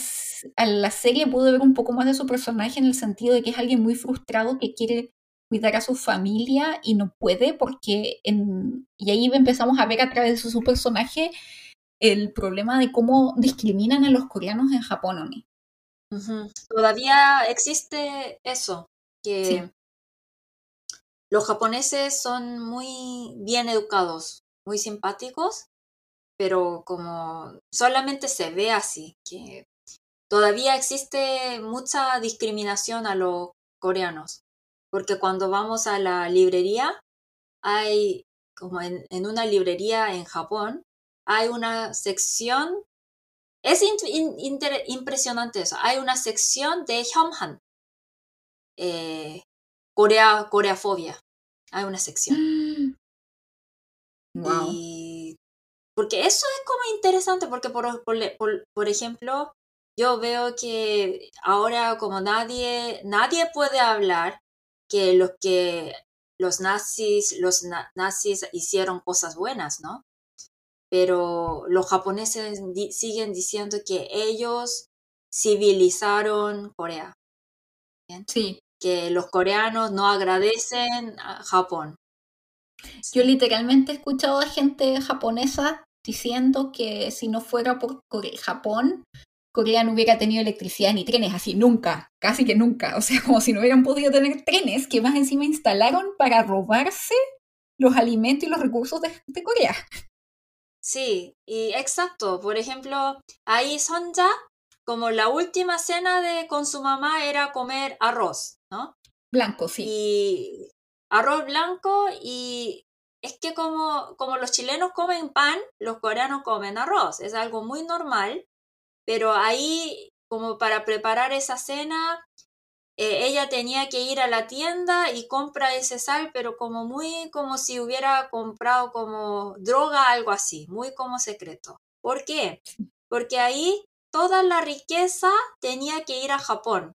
a la serie pude ver un poco más de su personaje en el sentido de que es alguien muy frustrado que quiere cuidar a su familia y no puede porque en, y ahí empezamos a ver a través de su personaje el problema de cómo discriminan a los coreanos en Japón, ¿o Todavía existe eso, que los japoneses son muy bien educados, muy simpáticos, pero como solamente se ve así, que todavía existe mucha discriminación a los coreanos porque cuando vamos a la librería, hay, como en, una librería en Japón, hay una sección, es impresionante eso, hay una sección de Hyomhan, eh, Corea, Coreafobia, hay una sección. Y porque eso es como interesante, porque por, por, por, ejemplo, yo veo que ahora como nadie, nadie puede hablar que los que los nazis, los nazis hicieron cosas buenas, ¿no? Pero los japoneses siguen diciendo que ellos civilizaron Corea. Sí. Que los coreanos no agradecen a Japón. Yo literalmente he escuchado a gente japonesa diciendo que si no fuera por Japón, Corea no hubiera tenido electricidad ni trenes, así nunca, casi que nunca. O sea, como si no hubieran podido tener trenes que más encima instalaron para robarse los alimentos y los recursos de, Corea. Sí, y exacto. Por ejemplo, ahí Sonja, como la última cena de con su mamá era comer arroz, ¿no? Blanco, sí. Y arroz blanco y es que como, como los chilenos comen pan, los coreanos comen arroz. Es algo muy normal pero ahí, como para preparar esa cena, eh, ella tenía que ir a la tienda y compra ese sal, pero como muy como si hubiera comprado como droga, algo así, muy como secreto. ¿Por qué? Porque ahí toda la riqueza tenía que ir a Japón.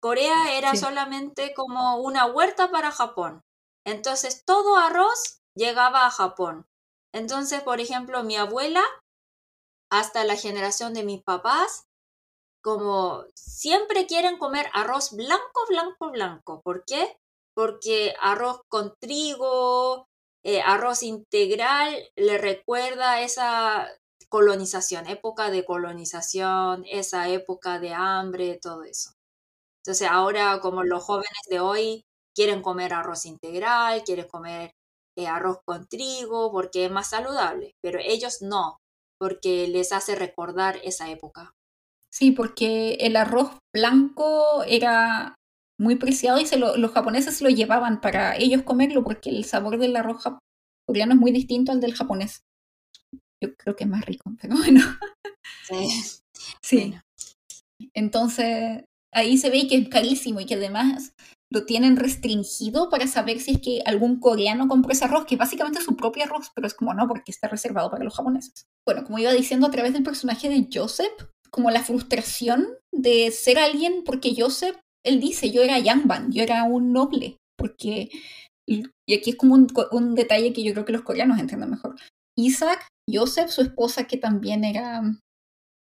Corea era solamente como una huerta para Japón. Entonces todo arroz llegaba a Japón. Entonces, por ejemplo, mi abuela hasta la generación de mis papás, como siempre quieren comer arroz blanco, blanco, blanco. ¿Por qué? Porque arroz con trigo, eh, arroz integral, le recuerda esa colonización, época de colonización, esa época de hambre, todo eso. Entonces ahora como los jóvenes de hoy quieren comer arroz integral, quieren comer eh, arroz con trigo porque es más saludable, pero ellos no, porque les hace recordar esa época. Sí, porque el arroz blanco era muy preciado y se los japoneses se lo llevaban para ellos comerlo porque el sabor del arroz coreano es muy distinto al del japonés. Yo creo que es más rico, pero bueno. Sí. sí. Entonces, ahí se ve que es carísimo y que además lo tienen restringido para saber si es que algún coreano compró ese arroz, que básicamente es su propio arroz, pero es como no, porque está reservado para los japoneses. Bueno, como iba diciendo a través del personaje de Joseph, como la frustración de ser alguien, porque Joseph, él dice, yo era Yangban, yo era un noble, porque, y aquí es como un, detalle que yo creo que los coreanos entienden mejor. Isaac, Joseph, su esposa, que también era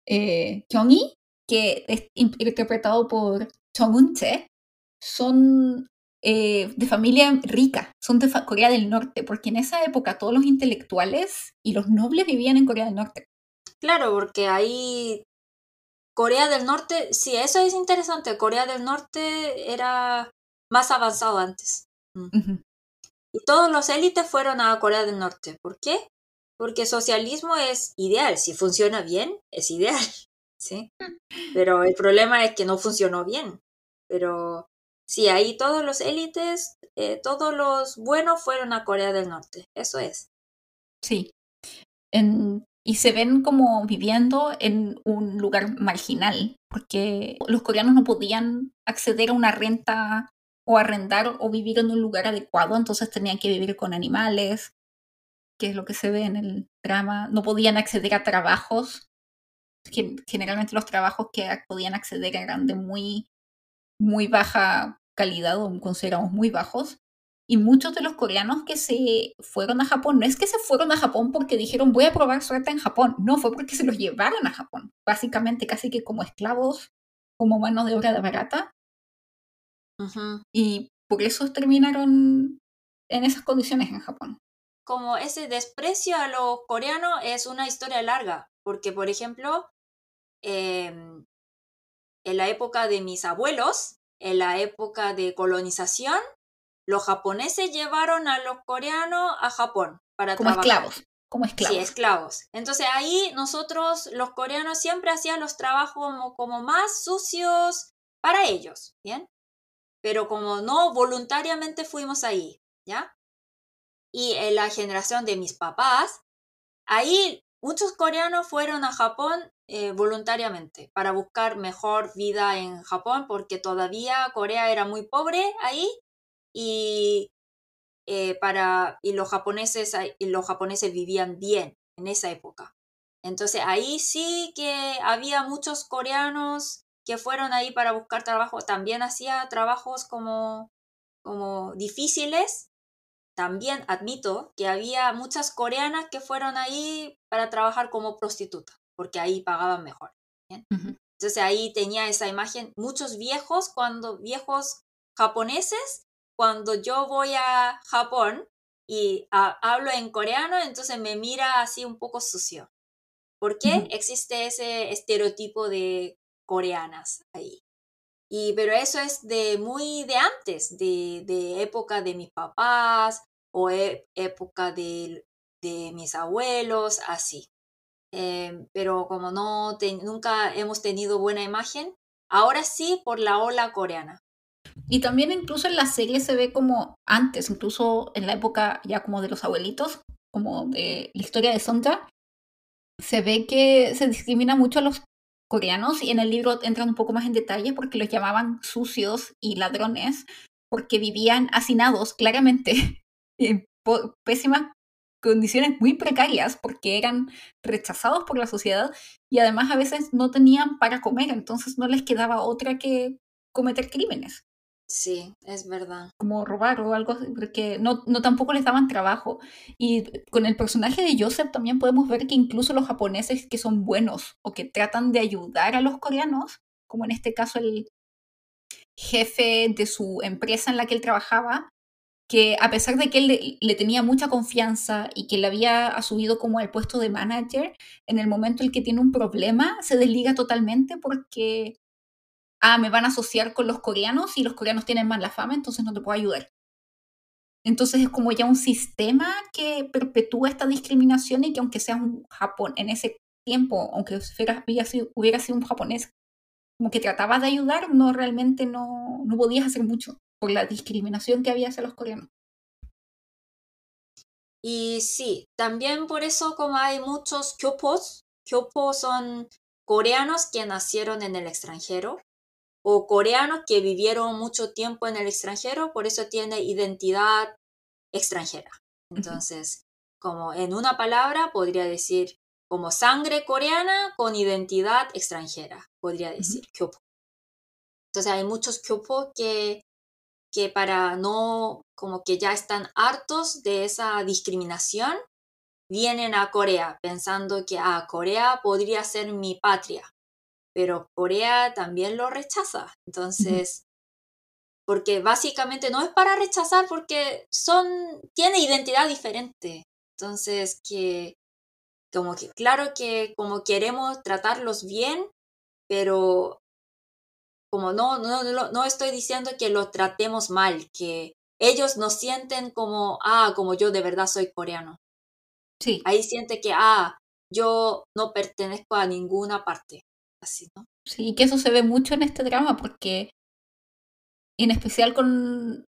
eh, que es interpretado por Chong Un-che, son eh, de familia rica, son de Corea del Norte, porque en esa época todos los intelectuales y los nobles vivían en Corea del Norte. Claro, porque ahí Corea del Norte, sí, eso es interesante, Corea del Norte era más avanzado antes. Mm. Y todos los élites fueron a Corea del Norte. ¿Por qué? Porque socialismo es ideal, si funciona bien, es ideal. ¿sí? Pero el problema es que no funcionó bien. Pero sí, ahí todos los élites, eh, todos los buenos fueron a Corea del Norte, eso es. Sí. y se ven como viviendo en un lugar marginal, porque los coreanos no podían acceder a una renta o arrendar o vivir en un lugar adecuado, entonces tenían que vivir con animales, que es lo que se ve en el drama. No podían acceder a trabajos generalmente los trabajos que podían acceder eran de muy, muy baja calidad o consideramos muy bajos. Y muchos de los coreanos que se fueron a Japón, no es que se fueron a Japón porque dijeron voy a probar suerte en Japón, no, fue porque se los llevaron a Japón, básicamente casi que como esclavos, como mano de obra de barata. Y por eso terminaron en esas condiciones en Japón. Como ese desprecio a los coreanos es una historia larga, porque por ejemplo, Em, en la época de mis abuelos, en la época de colonización, los japoneses llevaron a los coreanos a Japón para como esclavos como esclavos. sí esclavos. Entonces ahí nosotros los coreanos siempre hacían los trabajos como, como más sucios para ellos bien pero como no voluntariamente fuimos ahí ya y en la generación de mis papás ahí muchos coreanos fueron a Japón eh, voluntariamente para buscar mejor vida en Japón porque todavía Corea era muy pobre ahí y, eh, para, y, los, japoneses, y los japoneses vivían bien en esa época. Entonces ahí sí que había muchos coreanos que fueron ahí para buscar trabajo. También hacía trabajos como, como difíciles. También admito que había muchas coreanas que fueron ahí para trabajar como prostituta porque ahí pagaban mejor. Entonces ahí tenía esa imagen, muchos viejos, cuando viejos japoneses, cuando yo voy a Japón y hablo en coreano, entonces me mira así un poco sucio. ¿Por qué existe ese estereotipo de coreanas ahí? Y, pero eso es de muy de antes, de, de época de mis papás o e, época de, de mis abuelos, así. Em, pero como no nunca hemos tenido buena imagen, ahora sí por la ola coreana. Y también incluso en la serie se ve como antes, incluso en la época ya como de los abuelitos, como de la historia de Sonja, se ve que se discrimina mucho a los coreanos y en el libro entran un poco más en detalle porque los llamaban sucios y ladrones porque vivían hacinados claramente en pésimas condiciones muy precarias porque eran rechazados por la sociedad y además a veces no tenían para comer, entonces no les quedaba otra que cometer crímenes. Sí, es verdad. Como robar o algo, porque no, no tampoco les daban trabajo. Y con el personaje de Joseph también podemos ver que incluso los japoneses que son buenos o que tratan de ayudar a los coreanos, como en este caso el jefe de su empresa en la que él trabajaba, que a pesar de que él le, tenía mucha confianza y que le había asumido como el puesto de manager, en el momento en que tiene un problema se desliga totalmente porque, ah, me van a asociar con los coreanos y los coreanos tienen mala fama, entonces no te puedo ayudar. Entonces es como ya un sistema que perpetúa esta discriminación y que aunque sea un Japón en ese tiempo, aunque hubiera sido, hubiera sido un japonés como que trataba de ayudar, no realmente no, no podías hacer mucho por la discriminación que había hacia los coreanos. Y sí, también por eso como hay muchos kyopos, kyopos son coreanos que nacieron en el extranjero o coreanos que vivieron mucho tiempo en el extranjero, por eso tiene identidad extranjera. Entonces, como en una palabra podría decir como sangre coreana con identidad extranjera, podría decir, kyopo. Entonces hay muchos kyopo que que para no, como que ya están hartos de esa discriminación, vienen a Corea pensando que ah, Corea podría ser mi patria, pero Corea también lo rechaza. Entonces, porque básicamente no es para rechazar porque son, tiene identidad diferente. Entonces, que como que claro que como queremos tratarlos bien, pero como no, no, no, no estoy diciendo que lo tratemos mal, que ellos nos sienten como, ah, como yo de verdad soy coreano. Sí. Ahí siente que, ah, yo no pertenezco a ninguna parte. Así, ¿no? Sí, que eso se ve mucho en este drama porque, en especial con,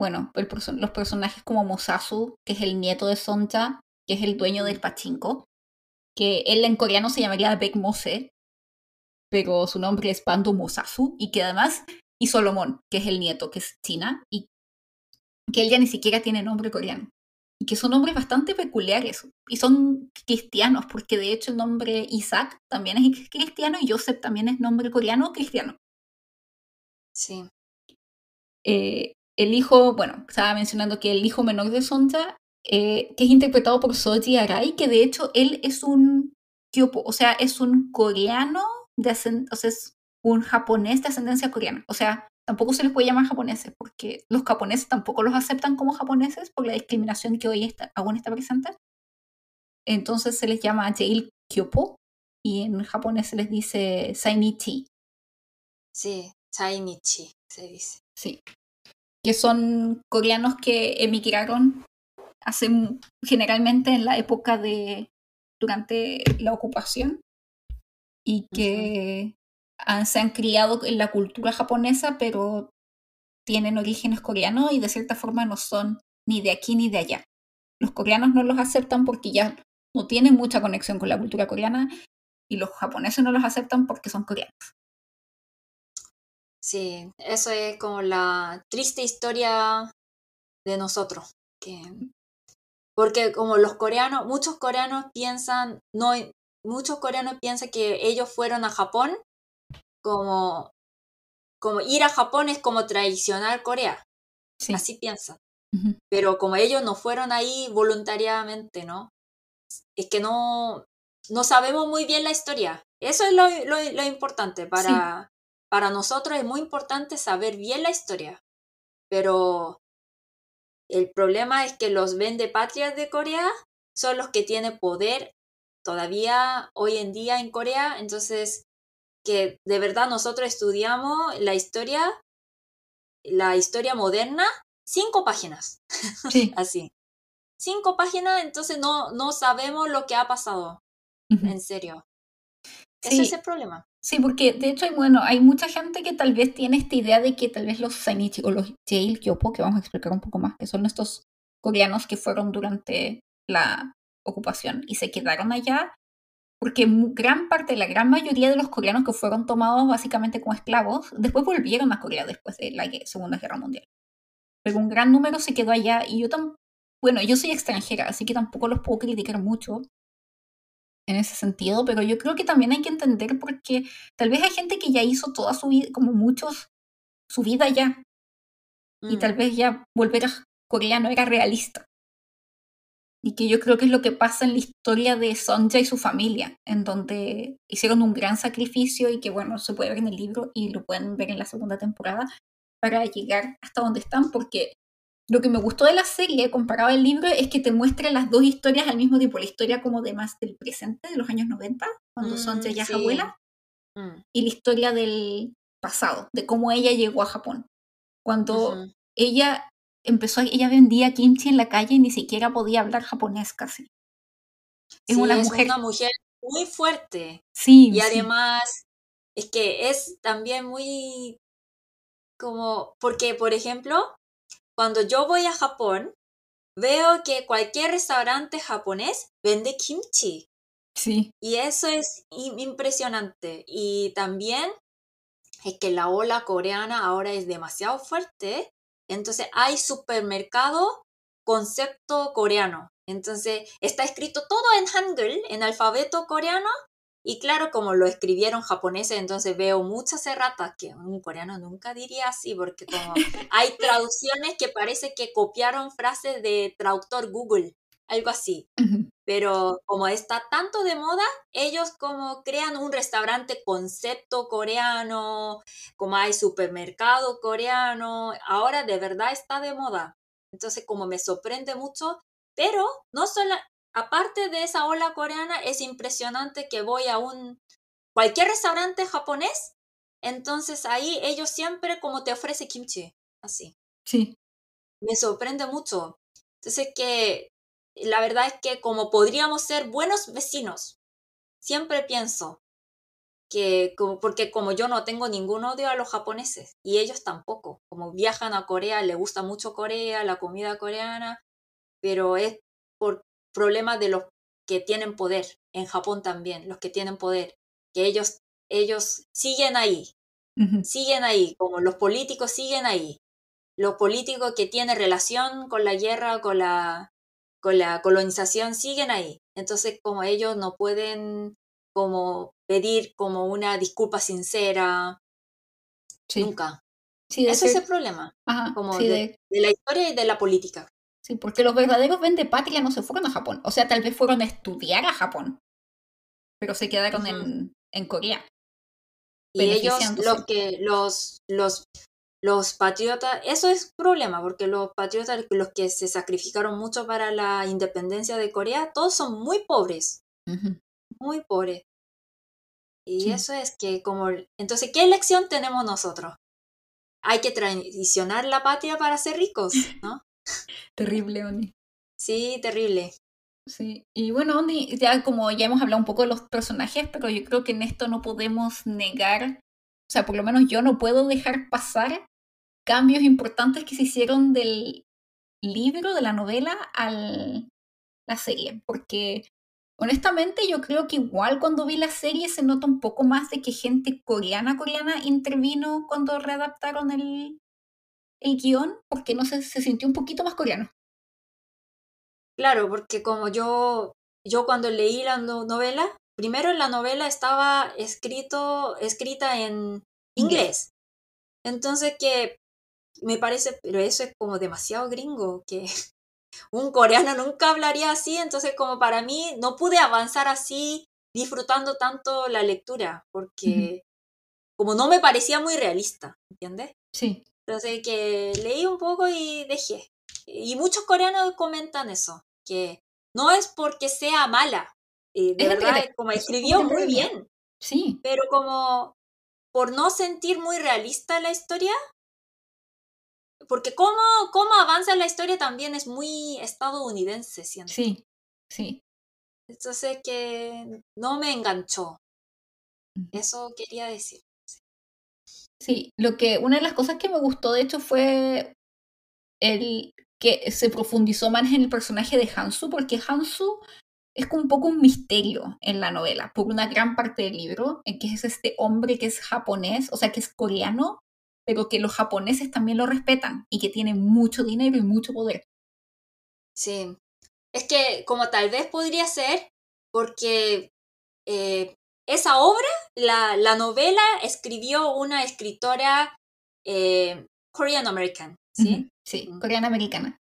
bueno, los personajes como Mosasu, que es el nieto de Sonja, que es el dueño del pachinko, que él en coreano se llamaría Baek Mose, pero su nombre es Pando Mosasu y que además, y Solomón, que es el nieto, que es China, y que él ya ni siquiera tiene nombre coreano. Y que son nombres bastante peculiares y son cristianos, porque de hecho el nombre Isaac también es cristiano y Joseph también es nombre coreano cristiano. Sí. Eh, el hijo, bueno, estaba mencionando que el hijo menor de Sonja, eh, que es interpretado por Soji Arai, que de hecho él es un kyopo, o sea, es un coreano de o sea, es un japonés de ascendencia coreana. O sea, tampoco se les puede llamar japoneses, porque los japoneses tampoco los aceptan como japoneses por la discriminación que hoy está, aún está presente. Entonces se les llama Jail Kyopo y en japonés se les dice Sainichi. Sí, Sainichi se dice. Sí. Que son coreanos que emigraron hace, generalmente en la época de durante la ocupación y que se han criado en la cultura japonesa, pero tienen orígenes coreanos y de cierta forma no son ni de aquí ni de allá. Los coreanos no los aceptan porque ya no tienen mucha conexión con la cultura coreana y los japoneses no los aceptan porque son coreanos. Sí, eso es como la triste historia de nosotros. Que... Porque como los coreanos, muchos coreanos piensan, no, muchos coreanos piensan que ellos fueron a Japón como, como ir a Japón es como traicionar Corea. Así piensan. Pero como ellos no fueron ahí voluntariamente, ¿no? Es que no, no sabemos muy bien la historia. Eso es lo, lo, importante. Para, para nosotros es muy importante saber bien la historia. Pero el problema es que los vende patrias de Corea son los que tienen poder todavía hoy en día en Corea, entonces que de verdad nosotros estudiamos la historia, la historia moderna, cinco páginas, así. Cinco páginas, entonces no, no sabemos lo que ha pasado, en serio. Ese es el problema. Sí, porque de hecho, bueno, hay mucha gente que tal vez tiene esta idea de que tal vez los Sainichi o los Jail Kyopo, que vamos a explicar un poco más, que son estos coreanos que fueron durante la ocupación y se quedaron allá porque gran parte, la gran mayoría de los coreanos que fueron tomados básicamente como esclavos, después volvieron a Corea después de la Segunda Guerra Mundial. Pero un gran número se quedó allá y yo tan, bueno, yo soy extranjera, así que tampoco los puedo criticar mucho en ese sentido, pero yo creo que también hay que entender porque tal vez hay gente que ya hizo toda su vida, como muchos, su vida allá. Y tal mm. vez ya volver a Corea no era realista y que yo creo que es lo que pasa en la historia de Sonja y su familia, en donde hicieron un gran sacrificio y que bueno, se puede ver en el libro y lo pueden ver en la segunda temporada para llegar hasta donde están, porque lo que me gustó de la serie comparado al libro es que te muestra las dos historias al mismo tiempo. La historia como de más del presente, de los años 90, cuando Mm, ya sí. abuela, Mm, y la historia del pasado, de cómo ella llegó a Japón. Cuando ella empezó, ella vendía kimchi en la calle y ni siquiera podía hablar japonés casi. Es Sí, una es mujer, una mujer muy fuerte. sí, Y sí, además, es que es también muy como, porque por ejemplo, cuando yo voy a Japón, veo que cualquier restaurante japonés vende kimchi. sí, Y eso es im- impresionante. Y también es que la ola coreana ahora es demasiado fuerte. Entonces hay supermercado concepto coreano. Entonces está escrito todo en hangul, en alfabeto coreano. Y claro, como lo escribieron japoneses, entonces veo muchas erratas que un coreano nunca diría así, porque como hay traducciones que parece que copiaron frases de traductor Google, algo así ujú, pero como está tanto de moda, ellos como crean un restaurante concepto coreano, como hay supermercado coreano, ahora de verdad está de moda. Entonces como me sorprende mucho, pero no solo, aparte de esa ola coreana, es impresionante que voy a un, cualquier restaurante japonés, entonces ahí ellos siempre como te ofrece kimchi, así sí, me sorprende mucho. Entonces que la verdad es que como podríamos ser buenos vecinos, siempre pienso que como, porque como yo no tengo ningún odio a los japoneses y ellos tampoco, como viajan a Corea, les gusta mucho Corea, la comida coreana, pero es por problemas de los que tienen poder, en Japón también, los que tienen poder, que ellos, ellos siguen ahí, siguen ahí, como los políticos siguen ahí los políticos que tienen relación con la guerra, con la, con la colonización, siguen ahí. Entonces, como ellos no pueden como pedir como una disculpa sincera, sí, nunca. sí, de Ese es ser- el problema, ajá, como sí, de, de- de la historia y de la política. sí, porque los verdaderos vende patria no se fueron a Japón, o sea, tal vez fueron a estudiar a Japón, pero se quedaron en, en Corea, Y ellos, los que, los, los, los patriotas, eso es problema, porque los patriotas, los que se sacrificaron mucho para la independencia de Corea, todos son muy pobres. Muy pobre. Y Sí. eso es que como... Entonces, ¿qué elección tenemos nosotros? Hay que traicionar la patria para ser ricos, ¿no? Terrible, Oni. Sí, terrible. Sí, y bueno, Oni, ya como ya hemos hablado un poco de los personajes, pero yo creo que en esto no podemos negar, o sea, por lo menos yo no puedo dejar pasar cambios importantes que se hicieron del libro, de la novela, a la serie, porque honestamente yo creo que igual cuando vi la serie se nota un poco más de que gente coreana, coreana intervino cuando readaptaron el, el guion, porque no sé, se sintió un poquito más coreano. Claro, porque como yo, yo cuando leí la no- novela, primero la novela estaba escrito, escrita en inglés. Entonces que me parece, pero eso es como demasiado gringo, que un coreano nunca hablaría así, entonces como para mí no pude avanzar así disfrutando tanto la lectura, porque como no me parecía muy realista, ¿entiendes? Sí, Entonces que leí un poco y dejé. Y muchos coreanos comentan eso, que no es porque sea mala, y de Es verdad como es escribió súper muy entretenido. bien, sí, pero como por no sentir muy realista la historia, porque cómo, cómo avanza la historia también es muy estadounidense, siento. sí, sí. Entonces que no me enganchó, eso quería decir. Sí, lo que una de las cosas que me gustó de hecho fue el que se profundizó más en el personaje de Hansu, porque Hansu es como un poco un misterio en la novela, por una gran parte del libro, en que es este hombre que es japonés, o sea, que es coreano, pero que los japoneses también lo respetan y que tiene mucho dinero y mucho poder. Sí, es que como tal vez podría ser porque eh, esa obra, la, la novela, escribió una escritora eh, Korean American, ¿sí? Sí, Ujú. coreana americana.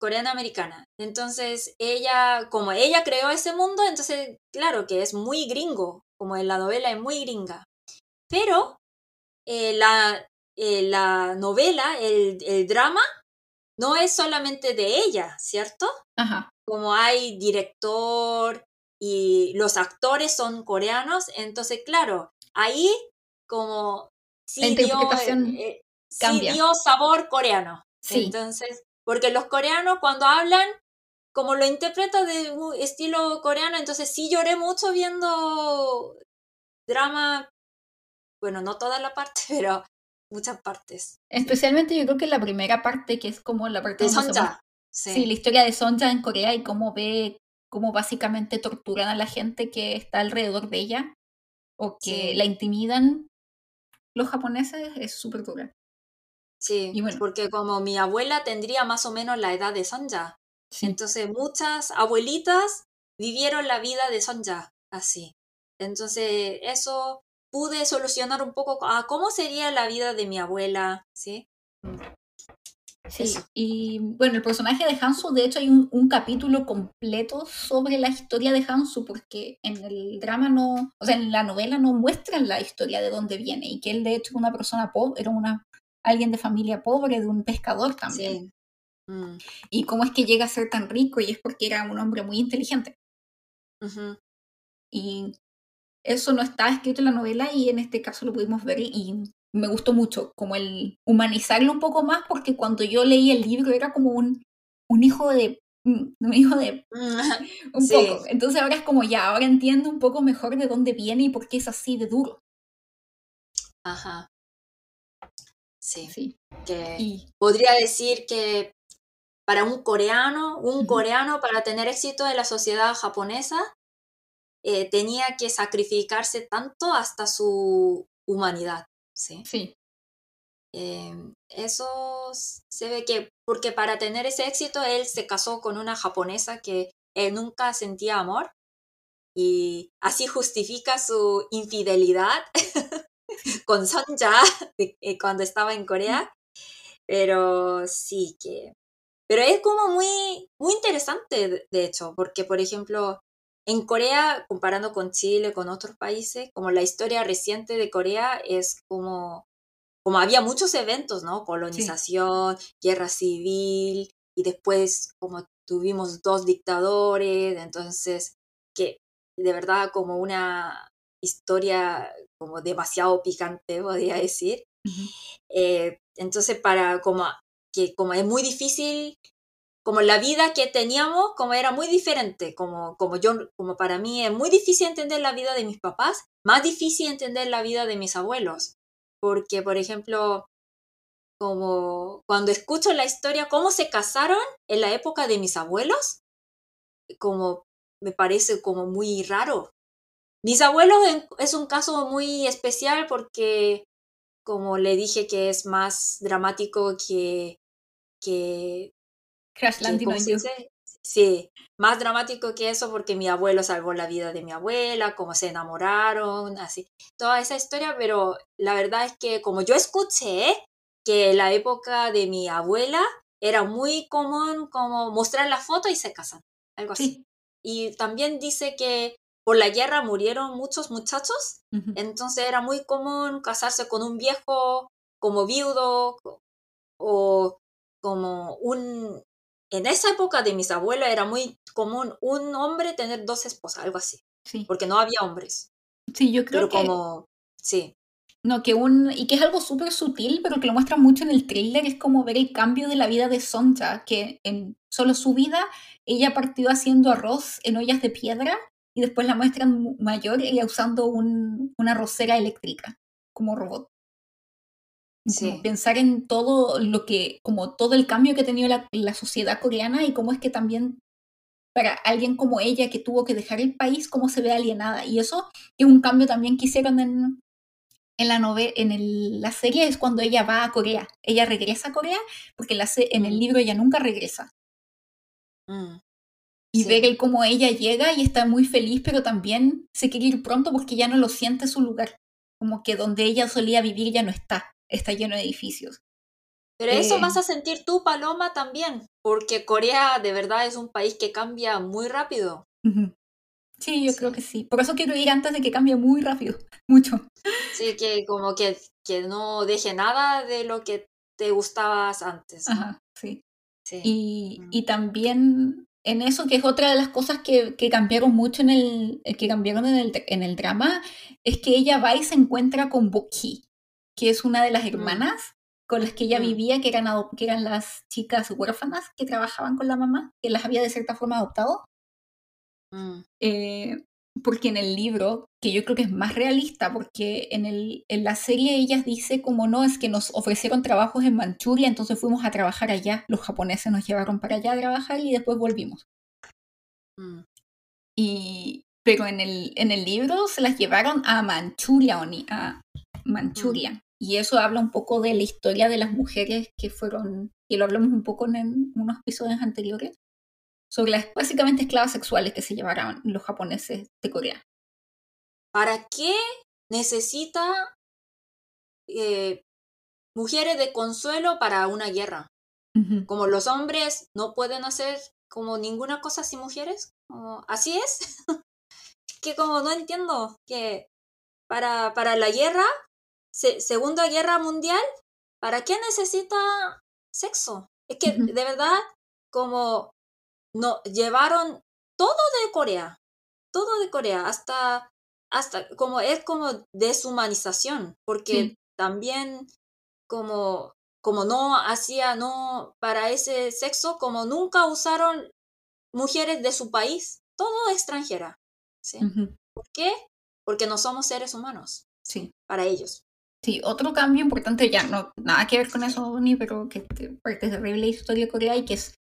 Coreana americana. Entonces, ella, como ella creó ese mundo, entonces, claro que es muy gringo, como en la novela es muy gringa. Pero eh, la, eh, la novela, el, el drama, no es solamente de ella, ¿cierto? Ajá. Como hay director y los actores son coreanos, entonces claro, ahí como sí dio, eh, dio sabor coreano. Entonces, porque los coreanos cuando hablan, como lo interpreta de un estilo coreano, entonces sí lloré mucho viendo drama, bueno, no toda la parte, pero muchas partes. Especialmente yo creo que la primera parte, que es como la parte de Sonja. Sí. la historia de Sonja en Corea y cómo ve cómo básicamente torturan a la gente que está alrededor de ella o que la intimidan los japoneses es súper dura. Sí, porque como mi abuela tendría más o menos la edad de Sonja, entonces muchas abuelitas vivieron la vida de Sonja así. Entonces eso pude solucionar un poco a cómo sería la vida de mi abuela, ¿sí? Sí, y bueno, el personaje de Hansu, de hecho hay un, capítulo completo sobre la historia de Hansu, porque en el drama no, o sea, en la novela no muestran la historia de dónde viene, y que él de hecho era una persona pobre, era una, alguien de familia pobre, de un pescador también. Mm. Y cómo es que llega a ser tan rico, y es porque era un hombre muy inteligente. Y eso no está escrito en la novela y en este caso lo pudimos ver y me gustó mucho, como el humanizarlo un poco más, porque cuando yo leí el libro era como un, un hijo de... Mm, un hijo de... un poco. Entonces ahora es como ya, ahora entiendo un poco mejor de dónde viene y por qué es así de duro. Ajá. Sí. sí. Que podría decir que para un coreano, un coreano para tener éxito en la sociedad japonesa, eh, tenía que sacrificarse tanto hasta su humanidad. Sí. sí. Em, eso se ve que, porque para tener ese éxito, él se casó con una japonesa que él nunca sentía amor y así justifica su infidelidad con Sonja eh, cuando estaba en Corea. Pero sí que... Pero es como muy, muy interesante, de hecho, porque, por ejemplo, en Corea, comparando con Chile, con otros países, como la historia reciente de Corea es como, como había muchos eventos, ¿no? Colonización, guerra civil, y después como tuvimos dos dictadores, entonces, que de verdad como una historia como demasiado picante, podría decir. Eh, entonces, para como que como es muy difícil como la vida que teníamos, como era muy diferente, como, como yo, como para mí es muy difícil entender la vida de mis papás, más difícil entender la vida de mis abuelos, porque, por ejemplo, como cuando escucho la historia, cómo se casaron en la época de mis abuelos, como me parece como muy raro. Mis abuelos es un caso muy especial porque, como le dije, que es más dramático que, que Crash Landing Sí, más dramático que eso porque mi abuelo salvó la vida de mi abuela, cómo se enamoraron, así, toda esa historia, pero la verdad es que como yo escuché que la época de mi abuela era muy común como mostrar la foto y se casan, algo así. Y también dice que por la guerra murieron muchos muchachos, entonces era muy común casarse con un viejo como viudo o como un en esa época de mis abuelos era muy común un hombre tener dos esposas, algo así. Sí. Porque no había hombres. Sí, yo creo pero como, sí. No, que un, y que es algo súper sutil, pero que lo muestra mucho en el thriller, es como ver el cambio de la vida de Sonja, que en solo su vida ella partió haciendo arroz en ollas de piedra y después la muestran mayor ella usando un, una arrocera eléctrica como robot. Pensar en todo lo que, como todo el cambio que ha tenido la, sociedad coreana y cómo es que también para alguien como ella que tuvo que dejar el país, cómo se ve alienada. Y eso es un cambio también que hicieron en, en la novela, en la serie es cuando ella va a Corea. Ella regresa a Corea porque la, en el mm. libro ella nunca regresa. Mm. Y ver el cómo ella llega y está muy feliz, pero también se quiere ir pronto porque ya no lo siente su lugar. Como que donde ella solía vivir ya no está está lleno de edificios. Pero eso vas eh, a sentir tú, Paloma, también, porque Corea de verdad es un país que cambia muy rápido. Sí, yo creo que sí. Por eso quiero ir antes de que cambie muy rápido, mucho. Sí, que como que, que no deje nada de lo que te gustabas antes. Ajá, sí. Y, mm. y, también en eso, que es otra de las cosas que, que cambiaron mucho en el, eh, que cambiaron en el, en el drama, es que ella va y se encuentra con Buki, que es una de las mm. hermanas con las que ella mm. vivía, que eran, que eran las chicas huérfanas que trabajaban con la mamá, que las había de cierta forma adoptado. Eh, porque en el libro, que yo creo que es más realista, porque en, el, en la serie ellas dice como no, es que nos ofrecieron trabajos en Manchuria, entonces fuimos a trabajar allá, los japoneses nos llevaron para allá a trabajar y después volvimos. Mm. Y, pero en el, en el libro se las llevaron a Manchuria, a Manchuria. Y eso habla un poco de la historia de las mujeres que fueron, y lo hablamos un poco en unos episodios anteriores, sobre las básicamente esclavas sexuales que se llevaron los japoneses de Corea. ¿Para qué necesita eh, mujeres de consuelo para una guerra? Como los hombres no pueden hacer como ninguna cosa sin mujeres. Así es. que como no entiendo que para, para la guerra, Segunda Guerra Mundial, ¿para qué necesita sexo? Es que de verdad, como no, llevaron todo de Corea, todo de Corea, hasta, hasta como es como deshumanización, porque también como, como no hacía, no, para ese sexo, como nunca usaron mujeres de su país, todo extranjera. ¿sí? ¿Por qué? Porque no somos seres humanos. Sí. Para ellos. Sí, otro cambio importante, ya no nada que ver con eso, ni pero que parte de terrible historia coreana y que es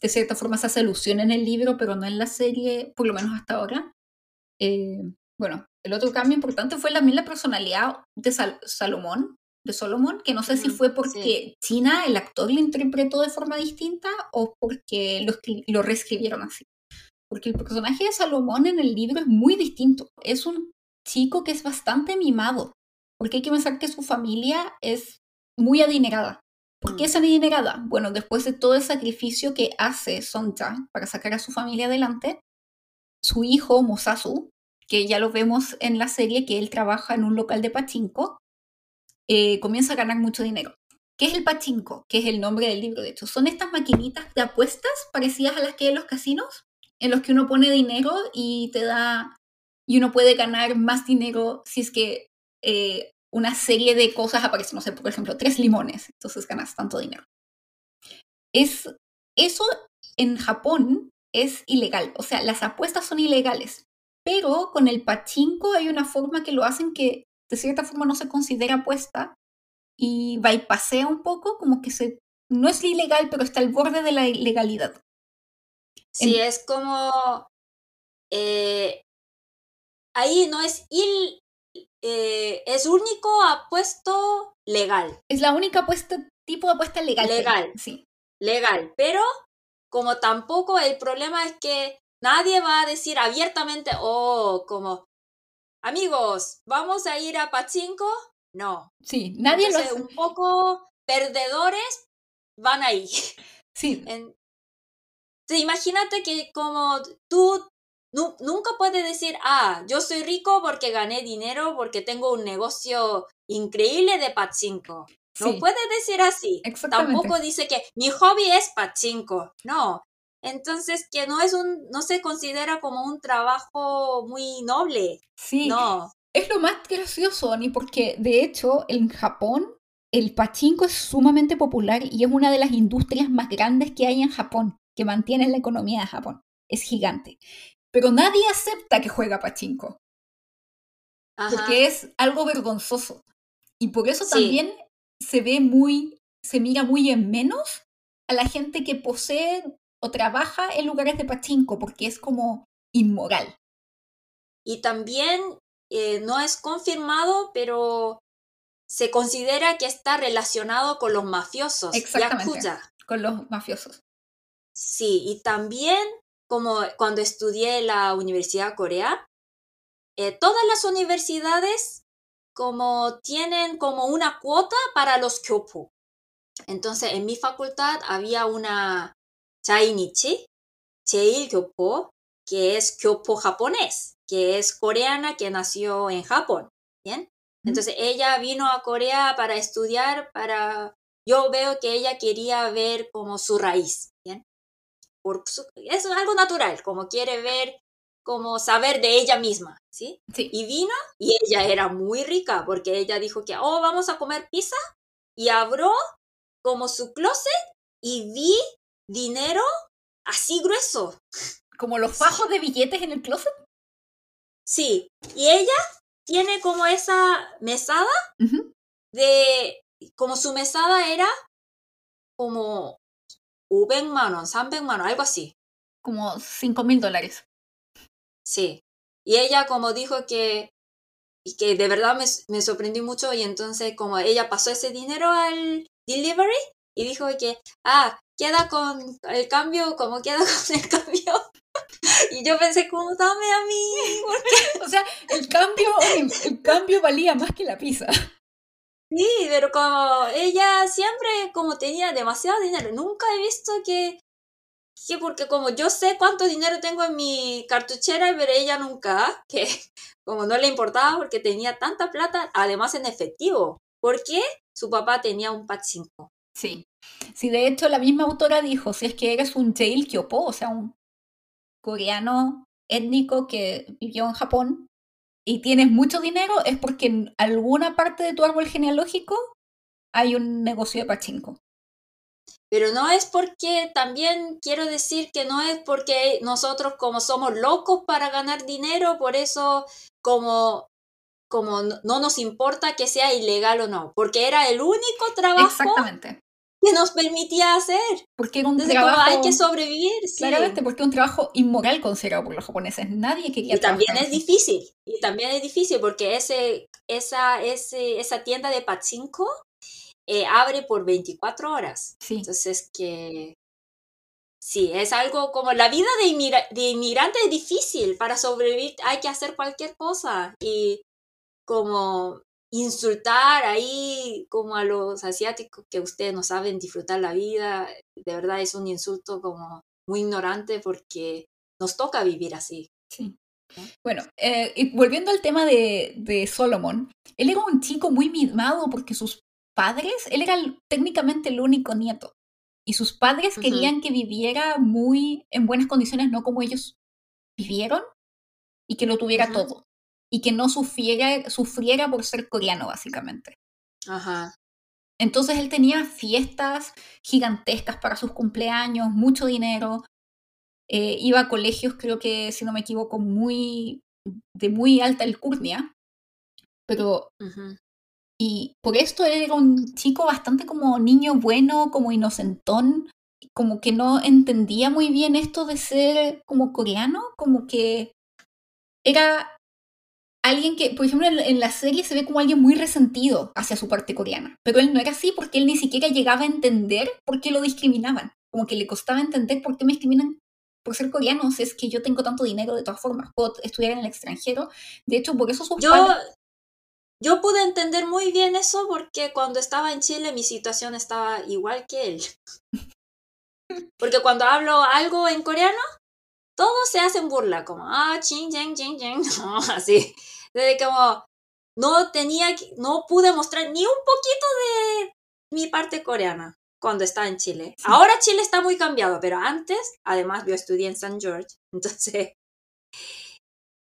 de cierta forma se hace alusión en el libro, pero no en la serie, por lo menos hasta ahora. Eh, bueno, el otro cambio importante fue también la personalidad de Salomón, de Solomon, que no sé si fue porque China, el actor, lo interpretó de forma distinta o porque lo, lo reescribieron así. Porque el personaje de Salomón en el libro es muy distinto. Es un chico que es bastante mimado, porque hay que pensar que su familia es muy adinerada. ¿Por qué mm. es adinerada? Bueno, después de todo el sacrificio que hace Sonja para sacar a su familia adelante, su hijo Mosasu, que ya lo vemos en la serie, que él trabaja en un local de pachinko, eh, comienza a ganar mucho dinero. ¿Qué es el pachinko? Que es el nombre del libro, de hecho. Son estas maquinitas de apuestas parecidas a las que hay en los casinos, en los que uno pone dinero y te da. y uno puede ganar más dinero si es que eh, una serie de cosas aparecen, no sé, por ejemplo, tres limones, entonces ganas tanto dinero. Es, eso en Japón es ilegal, o sea, las apuestas son ilegales, pero con el pachinko hay una forma que lo hacen que de cierta forma no se considera apuesta y bypassea un poco, como que se, no es ilegal, pero está al borde de la ilegalidad. Sí, es como... Eh, ahí no es il, eh, es único apuesto legal. Es la única apuesta, tipo de apuesta legal. Legal. Sí. Legal. Pero como tampoco el problema es que nadie va a decir abiertamente, oh, como, amigos, vamos a ir a Pachinko. No. Sí, nadie lo hace. Un poco perdedores van ahí. Sí. sí. Imagínate que como tú nunca puede decir, ah, yo soy rico porque gané dinero, porque tengo un negocio increíble de pachinko. No puede decir así. Tampoco dice que mi hobby es pachinko. No. Entonces, que no es un, no se considera como un trabajo muy noble. Sí. No. Es lo más gracioso, ni porque de hecho en Japón el pachinko es sumamente popular y es una de las industrias más grandes que hay en Japón, que mantiene la economía de Japón. Es gigante pero nadie acepta que juega pachinko. Porque es algo vergonzoso. Y por eso también se ve muy, se mira muy en menos a la gente que posee o trabaja en lugares de pachinko, porque es como inmoral. Y también eh, no es confirmado, pero se considera que está relacionado con los mafiosos. Exactamente. Con los mafiosos. Sí, y también como cuando estudié en la Universidad Corea, eh, todas las universidades como tienen como una cuota para los kyopo. Entonces, en mi facultad había una Chainichi, Cheil Kyopo, que es kyopo japonés, que es coreana que nació en Japón. ¿Bien? Entonces, ella vino a Corea para estudiar, para yo veo que ella quería ver como su raíz, es algo natural, como quiere ver, como saber de ella misma, ¿sí? Sí. Y vino y ella era muy rica porque ella dijo que, oh, vamos a comer pizza y abrió como su closet y vi dinero así grueso. ¿Como los fajos de billetes en el closet? Sí, y ella tiene como esa mesada de, como su mesada era como 500만 원, 300man, algo así. Como 5 mil dólares. Sí. Y ella como dijo que, que de verdad me, me sorprendió mucho y entonces como ella pasó ese dinero al delivery y dijo que, ah, queda con el cambio como queda con el cambio. Y yo pensé, como dame a mí? O sea, el cambio, el, el cambio valía más que la pizza. Sí, pero como ella siempre como tenía demasiado dinero, nunca he visto que, que porque como yo sé cuánto dinero tengo en mi cartuchera, pero ella nunca, que como no le importaba porque tenía tanta plata, además en efectivo, porque su papá tenía un PAT 5. Sí, sí, de hecho la misma autora dijo, si es que eres un Jail Kyopo, o sea, un coreano étnico que vivió en Japón, y tienes mucho dinero es porque en alguna parte de tu árbol genealógico hay un negocio de pachinko. Pero no es porque, también quiero decir que no es porque nosotros como somos locos para ganar dinero, por eso como, como no nos importa que sea ilegal o no, porque era el único trabajo Exactamente que nos permitía hacer. Porque era un trabajo... hay que sobrevivir. Claramente, porque es un trabajo inmoral considerado por los japoneses. Nadie quería Y también es difícil. Y también es difícil porque ese, esa, ese, esa tienda de pachinko eh, abre por 24 horas. Sí. Entonces que... Sí, es algo como la vida de, de inmigrante es difícil. Para sobrevivir hay que hacer cualquier cosa. Y como insultar ahí como a los asiáticos que ustedes no saben disfrutar la vida, de verdad es un insulto como muy ignorante porque nos toca vivir así. Sí. Bueno, eh, y volviendo al tema de, de Solomon, él era un chico muy mimado porque sus padres, él era técnicamente el único nieto, y sus padres querían que viviera muy en buenas condiciones, no como ellos vivieron, y que lo tuviera todo y que no sufriera, sufriera por ser coreano, básicamente. Ajá. Entonces él tenía fiestas gigantescas para sus cumpleaños, mucho dinero. Eh, iba a colegios, creo que, si no me equivoco, muy de muy alta alcurnia. Pero. Y por esto él era un chico bastante como niño bueno, como inocentón, como que no entendía muy bien esto de ser como coreano, como que era alguien que, por ejemplo, en, la serie se ve como alguien muy resentido hacia su parte coreana, pero él no era así porque él ni siquiera llegaba a entender por qué lo discriminaban, como que le costaba entender por qué me discriminan por ser coreano, si es que yo tengo tanto dinero de todas formas, puedo estudiar en el extranjero, de hecho, por eso sus yo, Yo pude entender muy bien eso porque cuando estaba en Chile mi situación estaba igual que él. Porque cuando hablo algo en coreano, todos se hacen burla, como, ah, ching, ching, ching, ching, así. Desde como, no tenía, no pude mostrar ni un poquito de mi parte coreana cuando estaba en Chile. Ahora Chile está muy cambiado, pero antes, además yo estudié en San George, entonces,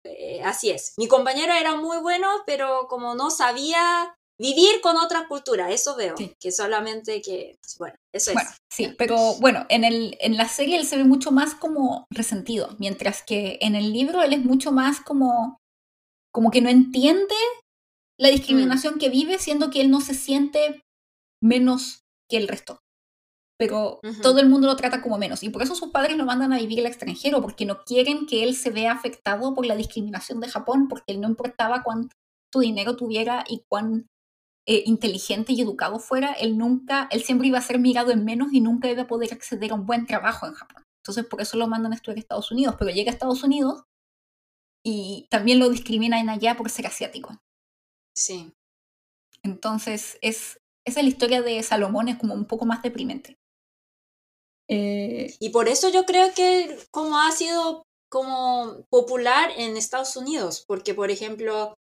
eh, así es. Mi compañero era muy bueno, pero como no sabía vivir con otra cultura, eso veo, que solamente que, bueno, eso bueno, Sí, pero bueno, en, el, en la serie él se ve mucho más como resentido, mientras que en el libro él es mucho más como, como que no entiende la discriminación mm. que vive, siendo que él no se siente menos que el resto. Pero todo el mundo lo trata como menos. Y por eso sus padres lo mandan a vivir al extranjero, porque no quieren que él se vea afectado por la discriminación de Japón, porque él no importaba cuánto dinero tuviera y cuán eh, inteligente y educado fuera, él nunca, él siempre iba a ser mirado en menos y nunca iba a poder acceder a un buen trabajo en Japón. Entonces por eso lo mandan a estudiar a Estados Unidos, pero llega a Estados Unidos y también lo discriminan allá por ser asiático. Sí. Entonces es, esa es la historia de Salomón, es como un poco más deprimente. Eh, y por eso yo creo que como ha sido como popular en Estados Unidos, porque por ejemplo,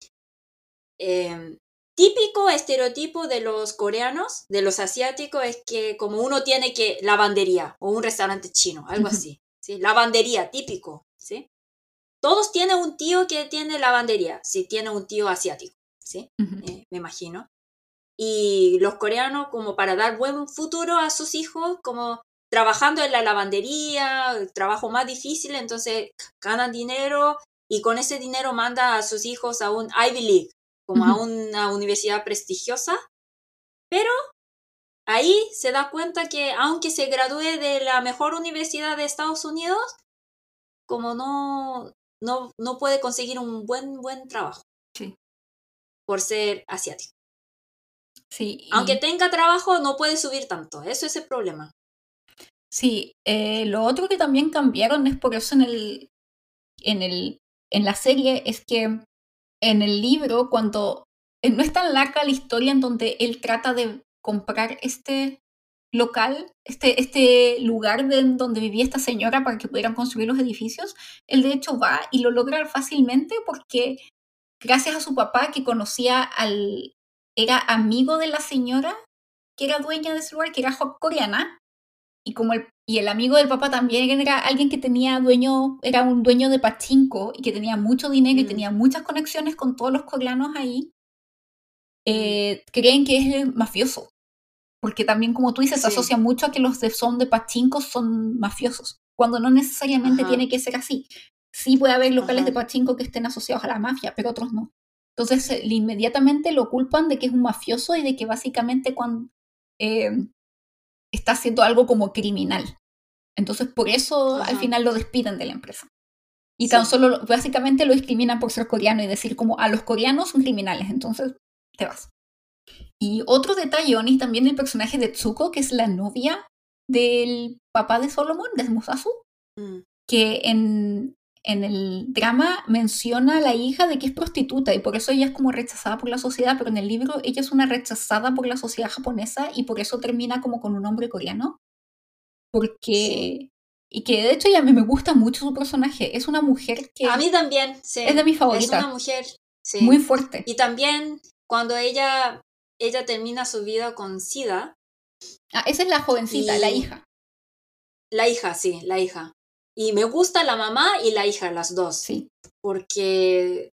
eh, típico estereotipo de los coreanos, de los asiáticos, es que como uno tiene que lavandería o un restaurante chino, algo así. ¿sí? Lavandería, típico. ¿sí? Todos tienen un tío que tiene lavandería, si tiene un tío asiático. ¿sí? Eh, me imagino. Y los coreanos, como para dar buen futuro a sus hijos, como trabajando en la lavandería, el trabajo más difícil, entonces ganan dinero y con ese dinero manda a sus hijos a un Ivy League, como a una universidad prestigiosa, pero ahí se da cuenta que aunque se gradúe de la mejor universidad de Estados Unidos, como no, no, no puede conseguir un buen, buen trabajo. Sí. Por ser asiático. Sí. Aunque tenga trabajo, no puede subir tanto. Eso es el problema. Sí, eh, lo otro que también cambiaron es por eso en el, en el, en la serie es que en el libro, cuando eh, no es tan larga la historia en donde él trata de comprar este local, este, este lugar de donde vivía esta señora para que pudieran construir los edificios, él de hecho va y lo logra fácilmente porque gracias a su papá que conocía al, era amigo de la señora que era dueña de ese lugar, que era coreana, y como el, y el amigo del papá también era alguien que tenía dueño, era un dueño de pachinko y que tenía mucho dinero y mm. tenía muchas conexiones con todos los coreanos ahí, mm. eh, creen que es mafioso. Porque también, como tú dices, se asocia mucho a que los de son de pachinko son mafiosos, cuando no necesariamente tiene que ser así. Sí puede haber locales de pachinko que estén asociados a la mafia, pero otros no. Entonces, eh, inmediatamente lo culpan de que es un mafioso y de que básicamente cuando, eh, está haciendo algo como criminal. Entonces, por eso al final lo despiden de la empresa. Y tan solo, básicamente lo discriminan por ser coreano y decir como a ah, los coreanos son criminales, entonces te vas. Y otro detalle, Oni, también el personaje de Tsuko, que es la novia del papá de Solomon, de Musasu, mm. que en, en el drama menciona a la hija de que es prostituta y por eso ella es como rechazada por la sociedad, pero en el libro ella es una rechazada por la sociedad japonesa y por eso termina como con un hombre coreano. Porque... Y que de hecho ya me, me gusta mucho su personaje. Es una mujer que... A mí también, sí. Es de mis favoritas. Es una mujer, sí. Muy fuerte. Y también cuando ella, ella termina su vida con SIDA. Ah, esa es la jovencita, la hija. La hija, sí, la hija. Y me gusta la mamá y la hija, las dos. Sí. Porque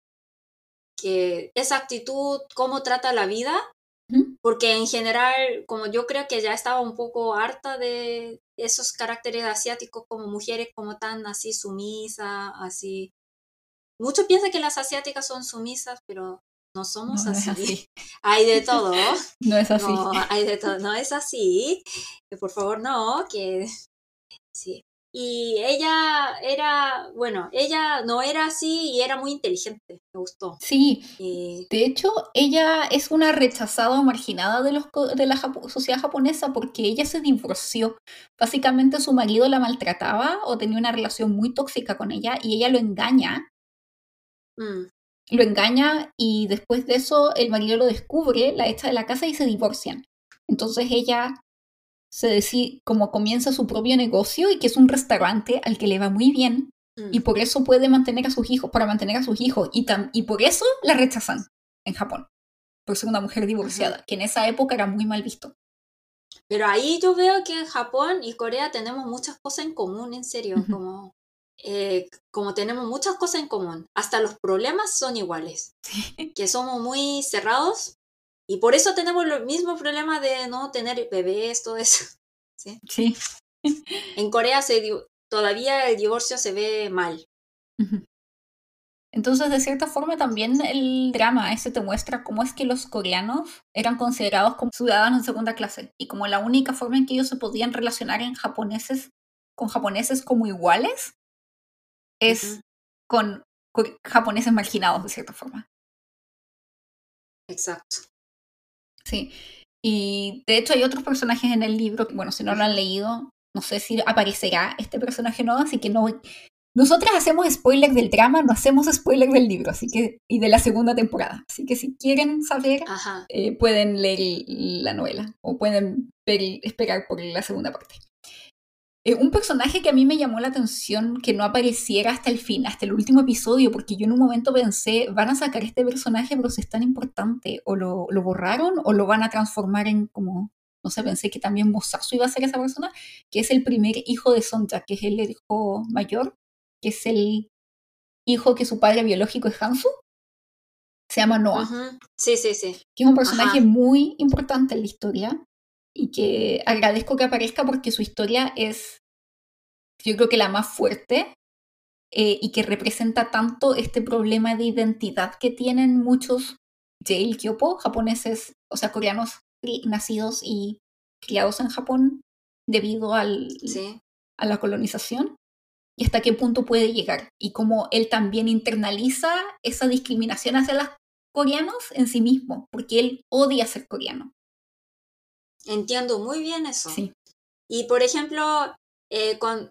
que esa actitud, cómo trata la vida, porque en general, como yo creo que ya estaba un poco harta de esos caracteres asiáticos como mujeres como tan así sumisas, así. Muchos piensan que las asiáticas son sumisas, pero no somos así. Hay de todo. no es así. No, hay de todo. No es así. Por favor, no, que sí y ella era, bueno, ella no era así y era muy inteligente, me gustó. Sí, de hecho, ella es una rechazada o marginada de, los, de la sociedad japonesa porque ella se divorció. Básicamente su marido la maltrataba o tenía una relación muy tóxica con ella y ella lo engaña. Mm. Lo engaña y después de eso el marido lo descubre, la echa de la casa y se divorcian. Entonces ella se decide como comienza su propio negocio y que es un restaurante al que le va muy bien mm. y por eso puede mantener a sus hijos, para mantener a sus hijos y, y por eso la rechazan en Japón, por ser una mujer divorciada, que en esa época era muy mal visto. Pero ahí yo veo que en Japón y Corea tenemos muchas cosas en común, en serio, como, eh, como tenemos muchas cosas en común. Hasta los problemas son iguales, que somos muy cerrados y por eso tenemos el mismo problema de no tener bebés, todo eso. Sí. sí. En Corea se, todavía el divorcio se ve mal. Entonces, de cierta forma, también el drama ese te muestra cómo es que los coreanos eran considerados como ciudadanos de segunda clase y como la única forma en que ellos se podían relacionar en japoneses con japoneses como iguales es con japoneses marginados de cierta forma. Exacto. Sí. Y de hecho hay otros personajes en el libro que, bueno, si no lo han leído, no sé si aparecerá este personaje nuevo, así que no... Nosotras hacemos spoilers del drama, no hacemos spoilers del libro, así que y de la segunda temporada. Así que si quieren saber, eh, pueden leer la novela o pueden esperar por la segunda parte. Eh, un personaje que a mí me llamó la atención que no apareciera hasta el fin, hasta el último episodio, porque yo en un momento pensé, van a sacar este personaje, pero si es tan importante, o lo, lo borraron o lo van a transformar en como, no sé, pensé que también Mosasu iba a ser esa persona, que es el primer hijo de Sonja, que es el hijo mayor, que es el hijo que su padre biológico es Hansu. Se llama Noah. Sí, sí, sí. Que es un personaje muy importante en la historia y que agradezco que aparezca porque su historia es, yo creo que la más fuerte eh, y que representa tanto este problema de identidad que tienen muchos jail kyopo, japoneses, o sea, coreanos nacidos y criados en Japón debido al, a la colonización y hasta qué punto puede llegar y cómo él también internaliza esa discriminación hacia los coreanos en sí mismo, porque él odia ser coreano. Entiendo muy bien eso. Sí. Y por ejemplo, eh, con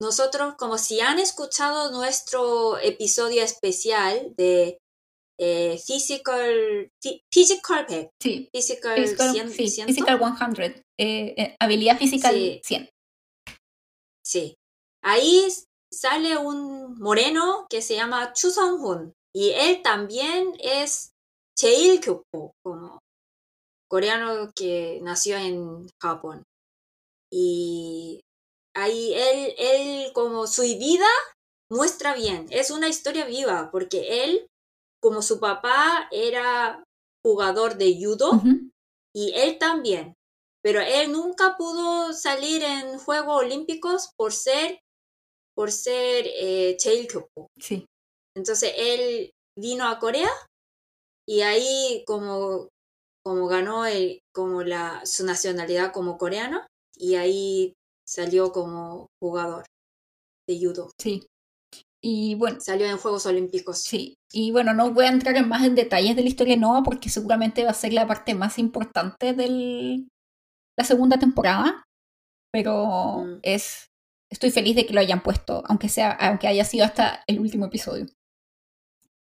nosotros, como si han escuchado nuestro episodio especial de eh, Physical, Physical Sí. Physical, 100, Physical 100. Eh, habilidad física 100. Sí. Ahí sale un moreno que se llama Chu Song-hun. Y él también es Cheil Kyopo, como coreano que nació en Japón. Y ahí él, él como su vida muestra bien, es una historia viva, porque él, como su papá era jugador de judo, y él también, pero él nunca pudo salir en Juegos Olímpicos por ser, por ser eh, Sí. Entonces él vino a Corea y ahí como como ganó el, como la, su nacionalidad como coreano y ahí salió como jugador de judo. Sí. Y bueno. Salió en Juegos Olímpicos. Sí. Y bueno, no voy a entrar en más en detalles de la historia de Noah porque seguramente va a ser la parte más importante de la segunda temporada. Pero mm. es. Estoy feliz de que lo hayan puesto, aunque sea, aunque haya sido hasta el último episodio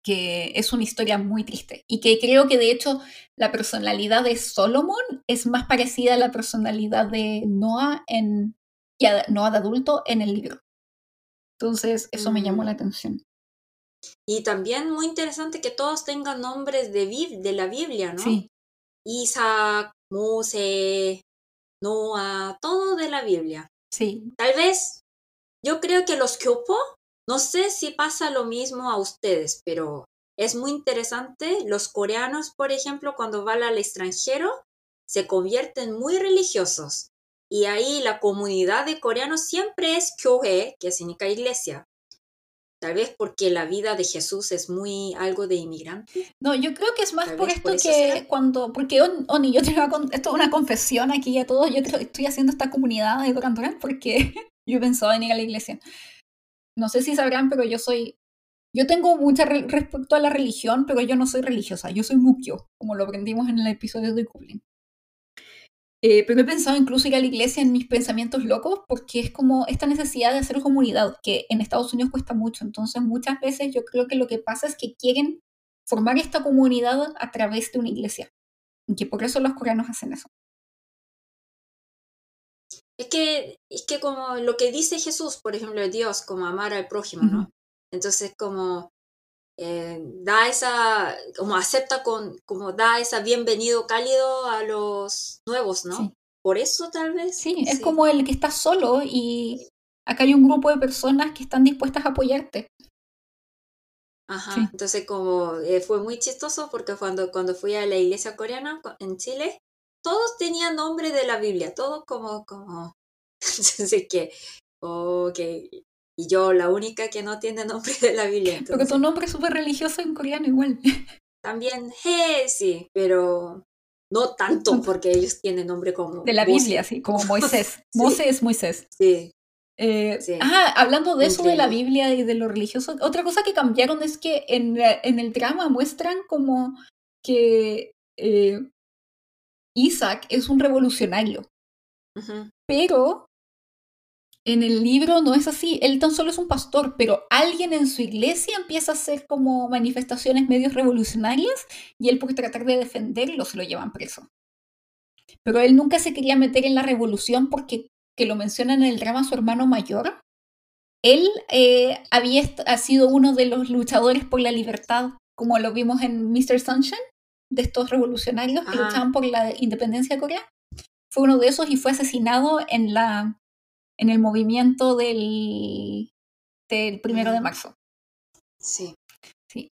que es una historia muy triste y que creo que de hecho la personalidad de Solomon es más parecida a la personalidad de Noah en Noah de adulto en el libro. Entonces, eso me llamó la mm. atención. Y también muy interesante que todos tengan nombres de, de la Biblia, ¿no? Sí. Isaac, Mose, Noah, todo de la Biblia. Sí. Tal vez, yo creo que los Kyopo no sé si pasa lo mismo a ustedes, pero es muy interesante. Los coreanos, por ejemplo, cuando van al extranjero, se convierten muy religiosos. Y ahí la comunidad de coreanos siempre es kyohe, que significa iglesia. Tal vez porque la vida de Jesús es muy algo de inmigrante. No, yo creo que es más por esto que cuando, porque Oni, yo tengo esto es una confesión aquí a todos, yo estoy haciendo esta comunidad de Duran porque yo he pensado en ir a la iglesia no sé si sabrán, pero yo soy, yo tengo mucha respecto a la religión, pero yo no soy religiosa, yo soy mukyo, como lo aprendimos en el episodio de Kublin. Eh, pero he pensado incluso ir a la iglesia en mis pensamientos locos porque es como esta necesidad de hacer comunidad que en Estados Unidos cuesta mucho. Entonces muchas veces yo creo que lo que pasa es que quieren formar esta comunidad a través de una iglesia. Y que por eso los coreanos hacen eso. Es que, es que como lo que dice Jesús, por ejemplo, de Dios, como amar al prójimo, ¿no? Entonces como eh, da esa, como acepta con, como da esa bienvenido cálido a los nuevos, ¿no? Por eso tal vez. Sí, es como el que está solo y acá hay un grupo de personas que están dispuestas a apoyarte. Ajá, entonces como eh, fue muy chistoso porque cuando, cuando fui a la iglesia coreana en Chile, todos tenían nombre de la Biblia, todos como, como, así que, ok, y yo la única que no tiene nombre de la Biblia. Porque tu nombre es súper religioso en coreano igual. También, hey, sí, pero no tanto porque ellos tienen nombre como... De la Biblia, sí, como Moisés. Moisés, Moisés. Sí. Eh, Ah, hablando de eso de la Biblia y de lo religioso, otra cosa que cambiaron es que en, en el drama muestran como que eh, Isaac es un revolucionario. Pero en el libro no es así. Él tan solo es un pastor, pero alguien en su iglesia empieza a hacer como manifestaciones medios revolucionarias y él por tratar de defenderlo se lo llevan preso. Pero él nunca se quería meter en la revolución porque que lo menciona en el drama su hermano mayor, él eh, había ha sido uno de los luchadores por la libertad, como lo vimos en Mr. Sunshine, de estos revolucionarios que luchaban por la independencia de Corea. Fue uno de esos y fue asesinado en, la, en el movimiento del, del primero de marzo. Sí. Sí.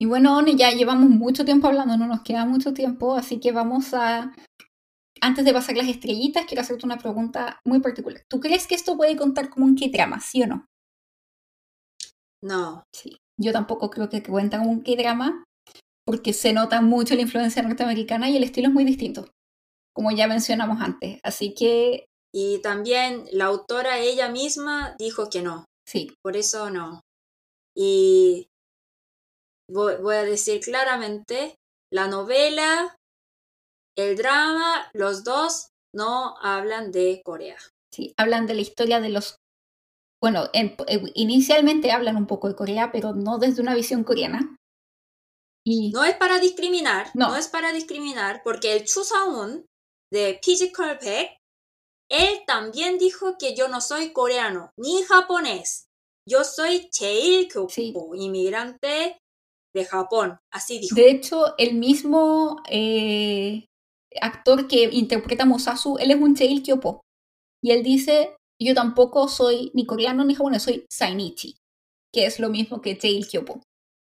Y bueno, ya llevamos mucho tiempo hablando, no nos queda mucho tiempo, así que vamos a antes de pasar las estrellitas, quiero hacerte una pregunta muy particular. ¿Tú crees que esto puede contar como un K-drama, sí o no? No. Sí. Yo tampoco creo que cuenta como un K-drama, porque se nota mucho la influencia norteamericana y el estilo es muy distinto, como ya mencionamos antes. Así que. Y también la autora ella misma dijo que no. Sí. Por eso no. Y voy a decir claramente, la novela el drama, los dos no hablan de Corea. Sí, hablan de la historia de los... Bueno, eh, inicialmente hablan un poco de Corea, pero no desde una visión coreana. No es para discriminar, no, es para discriminar, porque el Chu Sang-un de Physical Pack, él también dijo que yo no soy coreano ni japonés. Yo soy Cheil inmigrante de Japón. Así dijo. De hecho, el mismo eh, actor que interpreta a Mosasu, él es un Cheil Kyopo. Y él dice, yo tampoco soy ni coreano ni japonés, soy Sainichi, que es lo mismo que Cheil Kyopo,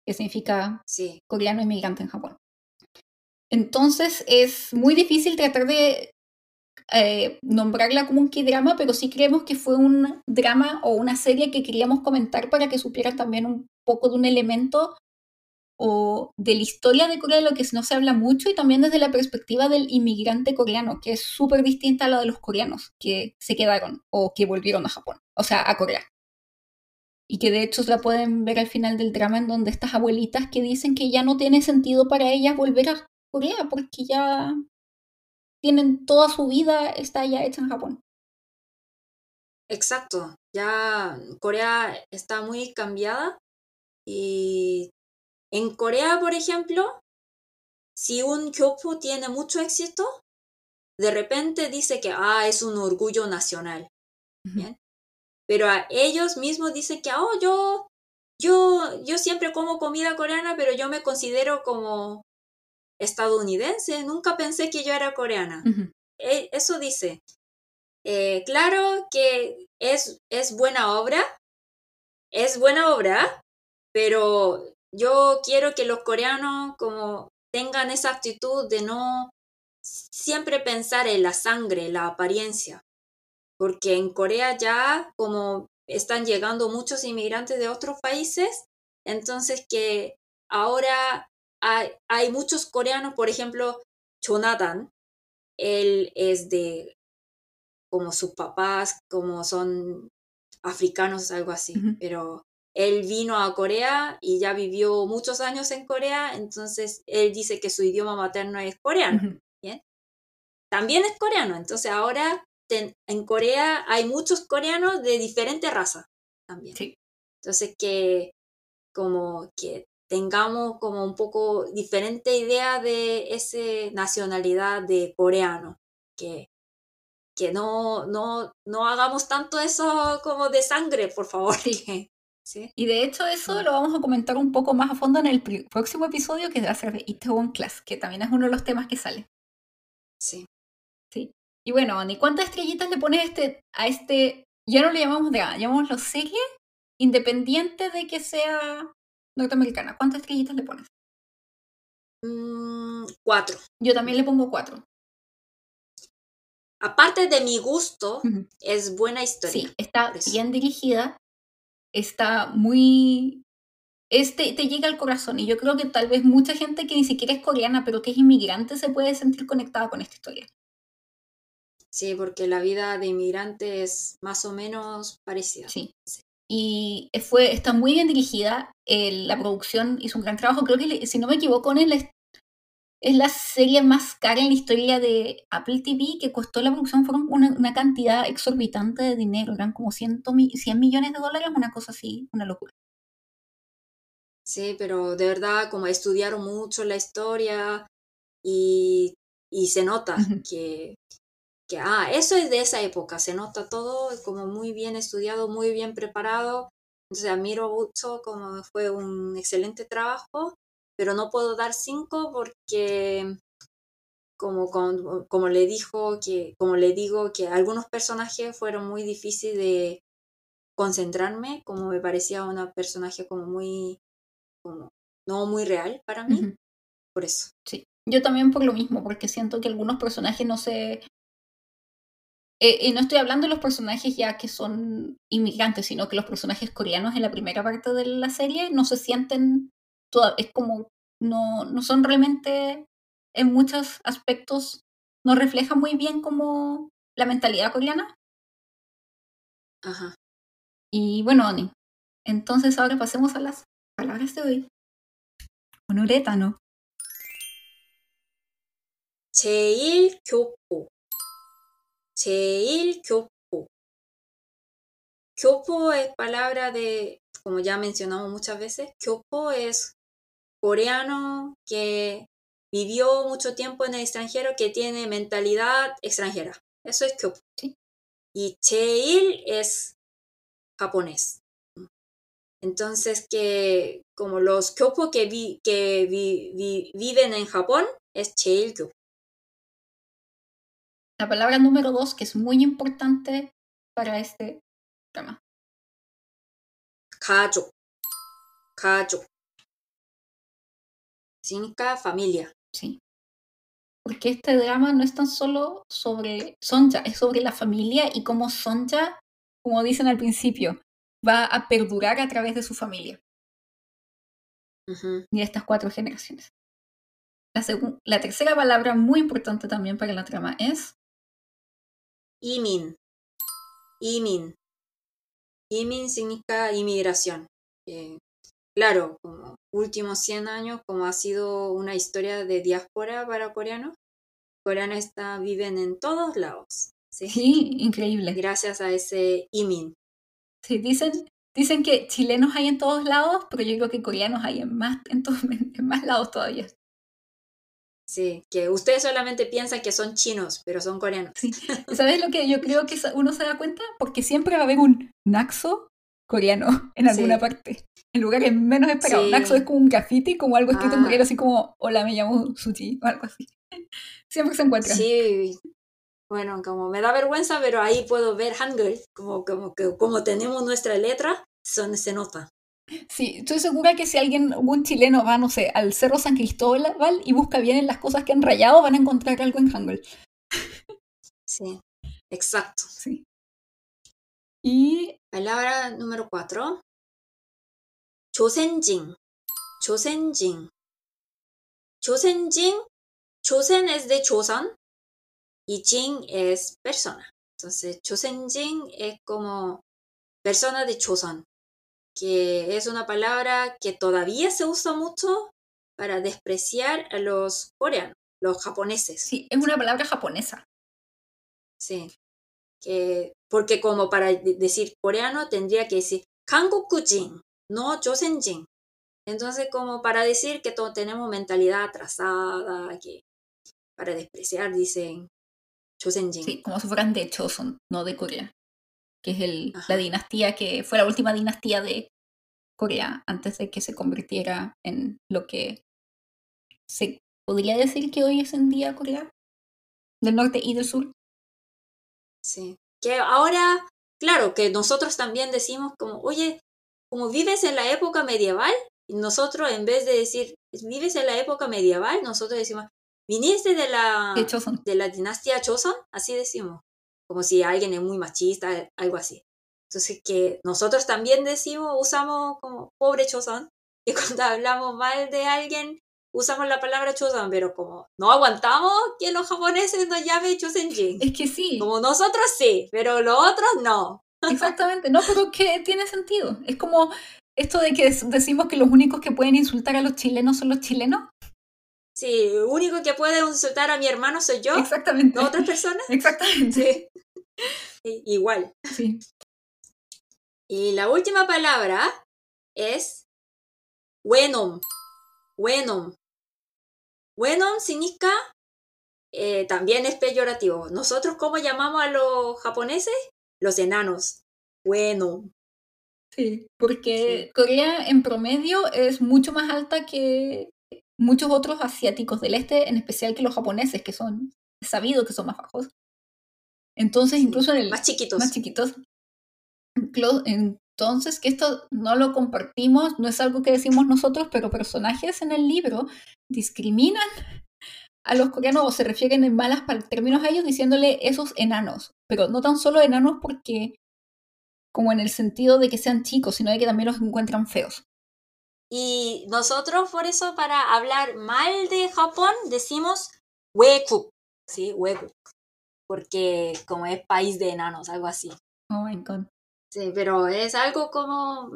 que significa coreano inmigrante en Japón. Entonces es muy difícil tratar de eh, nombrarla como un K-drama, pero sí creemos que fue un drama o una serie que queríamos comentar para que supieran también un poco de un elemento o de la historia de Corea de lo que no se habla mucho y también desde la perspectiva del inmigrante coreano, que es súper distinta a la de los coreanos que se quedaron o que volvieron a Japón, o sea, a Corea. Y que de hecho la pueden ver al final del drama en donde estas abuelitas que dicen que ya no tiene sentido para ellas volver a Corea porque ya tienen toda su vida está ya hecha en Japón. Exacto, ya Corea está muy cambiada y en Corea, por ejemplo, si un kyopo tiene mucho éxito, de repente dice que ah, es un orgullo nacional. Pero a ellos mismos dicen que oh, yo, yo, yo siempre como comida coreana, pero yo me considero como estadounidense. Nunca pensé que yo era coreana. E, eso dice. Eh, claro que es, es buena obra, es buena obra, pero yo quiero que los coreanos como tengan esa actitud de no siempre pensar en la sangre, la apariencia, porque en Corea ya como están llegando muchos inmigrantes de otros países, entonces que ahora hay, hay muchos coreanos, por ejemplo, Jonathan, él es de como sus papás, como son africanos, algo así, pero él vino a Corea y ya vivió muchos años en Corea, entonces él dice que su idioma materno es coreano. ¿bien? También es coreano, entonces ahora en Corea hay muchos coreanos de diferente raza también. Entonces que como que tengamos como un poco diferente idea de esa nacionalidad de coreano, que, que no, no, no hagamos tanto eso como de sangre, por favor. Y de hecho eso lo vamos a comentar un poco más a fondo en el próximo episodio que va a ser de Itaewon Class, que también es uno de los temas que sale. Sí. Y bueno, Ani, ¿cuántas estrellitas le pones este, a este, ya no le llamamos drama, llamémoslo serie, independiente de que sea norteamericana? ¿Cuántas estrellitas le pones? Mm, cuatro. Yo también le pongo cuatro. Aparte de mi gusto, es buena historia. Sí, está bien dirigida, está muy... Este te llega al corazón y yo creo que tal vez mucha gente que ni siquiera es coreana, pero que es inmigrante, se puede sentir conectada con esta historia. Sí, porque la vida de inmigrante es más o menos parecida. Sí. Y fue, está muy bien dirigida. la producción hizo un gran trabajo. Creo que, si no me equivoco, es la, es la serie más cara en la historia de Apple TV, que costó la producción, fueron una, cantidad exorbitante de dinero, eran como 100, 100 millones de dólares, una cosa así, una locura. Sí, pero de verdad, como estudiaron mucho la historia y, y se nota que, que, ah, eso es de esa época, se nota todo como muy bien estudiado, muy bien preparado. Entonces admiro mucho como fue un excelente trabajo, pero no puedo dar cinco porque como, como, como, le dijo que, como le digo, que algunos personajes fueron muy difíciles de concentrarme, como me parecía una personaje como muy, como, no muy real para mí, por eso. Sí, yo también por lo mismo, porque siento que algunos personajes no se... Eh, y no estoy hablando de los personajes ya que son inmigrantes, sino que los personajes coreanos en la primera parte de la serie no se sienten, toda, es como, no, no son realmente en muchos aspectos no refleja muy bien como la mentalidad coreana. Ajá. Y bueno, Ani, entonces ahora pasemos a las palabras de hoy. Con urétano. 제일 교포. 제일 교포. Kyopo es palabra de, como ya mencionamos muchas veces, Kyopo es coreano que vivió mucho tiempo en el extranjero que tiene mentalidad extranjera. Eso es Kyopo. Y Cheil es japonés. Entonces, que como los Kyopo que, vi, que viven en Japón es Cheil Kyopo. La palabra número dos, que es muy importante para este drama. Kajo. Kajo. Significa familia. Sí. Porque este drama no es tan solo sobre Sonja, es sobre la familia y cómo Sonja, como dicen al principio, va a perdurar a través de su familia. Y de estas cuatro generaciones. La, la tercera palabra muy importante también para la trama es Imin. Imin. Imin significa inmigración. Eh, claro, como últimos 100 años, como ha sido una historia de diáspora para coreanos, coreanos está, viven en todos lados. ¿sí? increíble. Gracias a ese imin. Sí, dicen, dicen que chilenos hay en todos lados, pero yo creo que coreanos hay en más, en, todos, en más lados todavía. Sí, que ustedes solamente piensan que son chinos, pero son coreanos. Sí. ¿Sabes lo que yo creo que uno se da cuenta? Porque siempre va a haber un naxo coreano en alguna parte. En lugares menos esperados. Naxo es como un graffiti, como algo escrito en ah. coreano, así como, hola, me llamo Suchi, o algo así. Siempre se encuentra. Sí, bueno, como me da vergüenza, pero ahí puedo ver Hangul, como, como, como tenemos nuestra letra, son, se nota. Sí, estoy segura que si alguien, un chileno va, no sé, al Cerro San Cristóbal y busca bien en las cosas que han rayado, van a encontrar algo en Hangul. Sí, exacto. Sí. Y... Palabra número cuatro. Josenjin. Josenjin. Josenjin. Josen es de Chosan y Jin es persona. Entonces, Josenjin es como persona de Chosan que es una palabra que todavía se usa mucho para despreciar a los coreanos, los japoneses. Sí, es una palabra japonesa. Sí, que, porque como para decir coreano tendría que decir Jin, no Joseonjin. Entonces como para decir que todos tenemos mentalidad atrasada, que para despreciar dicen Joseonjin. Sí, como si fueran de Choson, no de Corea que es el, la dinastía que fue la última dinastía de Corea antes de que se convirtiera en lo que se podría decir que hoy es en día Corea del norte y del sur. Sí, que ahora, claro, que nosotros también decimos como, oye, como vives en la época medieval, nosotros en vez de decir, vives en la época medieval, nosotros decimos, viniste de la, de la dinastía Choson, así decimos como si alguien es muy machista, algo así. Entonces que nosotros también decimos, usamos como pobre chosan, y cuando hablamos mal de alguien, usamos la palabra chosan, pero como no aguantamos que los japoneses nos llamen chosenjin. Es que sí. Como nosotros sí, pero los otros no. Exactamente, no, pero que tiene sentido. Es como esto de que decimos que los únicos que pueden insultar a los chilenos son los chilenos. Sí, el único que puede insultar a mi hermano soy yo. Exactamente. ¿No otras personas? Exactamente. Igual. Sí. Y la última palabra es Wenom. Wenom. Wenom significa eh, también es peyorativo. Nosotros, ¿cómo llamamos a los japoneses? Los enanos. Bueno. Sí, porque Corea en promedio es mucho más alta que muchos otros asiáticos del este, en especial que los japoneses, que son sabidos que son más bajos. Entonces, incluso en el... Más chiquitos. Más chiquitos. Entonces, que esto no lo compartimos, no es algo que decimos nosotros, pero personajes en el libro discriminan a los coreanos o se refieren en malas términos a ellos diciéndole esos enanos, pero no tan solo enanos porque como en el sentido de que sean chicos, sino de que también los encuentran feos. Y nosotros por eso para hablar mal de Japón decimos weku, ¿sí? Weku. Porque como es país de enanos, algo así. Oh my god. Sí, pero es algo como...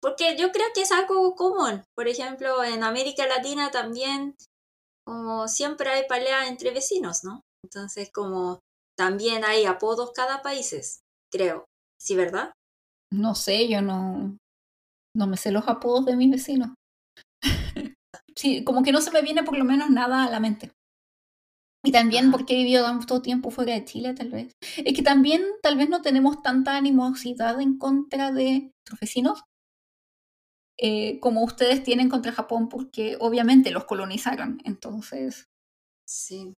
Porque yo creo que es algo común. Por ejemplo, en América Latina también como siempre hay pelea entre vecinos, ¿no? Entonces, como también hay apodos cada país, creo. ¿Sí, verdad? No sé, yo no, no me sé los apodos de mis vecinos. sí, como que no se me viene por lo menos nada a la mente. Y también porque he vivido tanto tiempo fuera de Chile, tal vez. Es que también tal vez no tenemos tanta animosidad en contra de nuestros vecinos, eh, como ustedes tienen contra Japón, porque obviamente los colonizaron, entonces... Sí.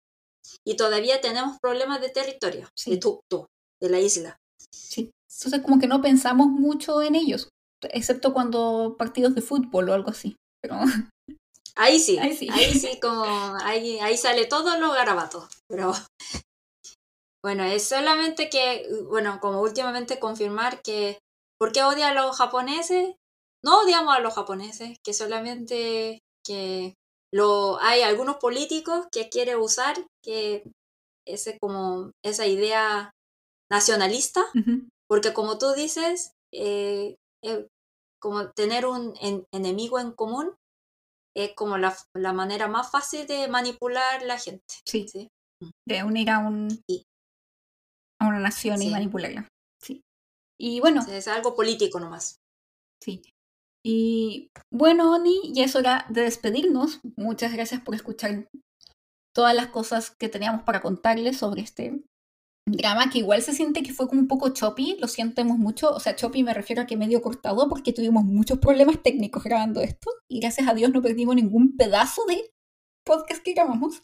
Y todavía tenemos problemas de territorio, de Tukto, de la isla. Sí. Entonces como que no pensamos mucho en ellos, excepto cuando partidos de fútbol o algo así. Pero... Ahí sí, ahí sí, ahí sí como ahí, ahí sale todo lo garabato. Pero bueno, es solamente que, bueno, como últimamente confirmar que, ¿por qué odia a los japoneses? no odiamos a los japoneses, que solamente que lo hay algunos políticos que quieren usar que ese como esa idea nacionalista, porque como tú dices, eh, eh, como tener un enemigo en común es como la, manera más fácil de manipular la gente. Sí. Mm. De unir a un a una nación y manipularla. Sí. Y bueno. es algo político nomás. Sí. Y bueno, Oni, ya es hora de despedirnos. Muchas gracias por escuchar todas las cosas que teníamos para contarles sobre este drama, que igual se siente que fue como un poco choppy, lo sientemos mucho. O sea, choppy me refiero a que medio cortado porque tuvimos muchos problemas técnicos grabando esto y gracias a Dios no perdimos ningún pedazo de podcast que grabamos.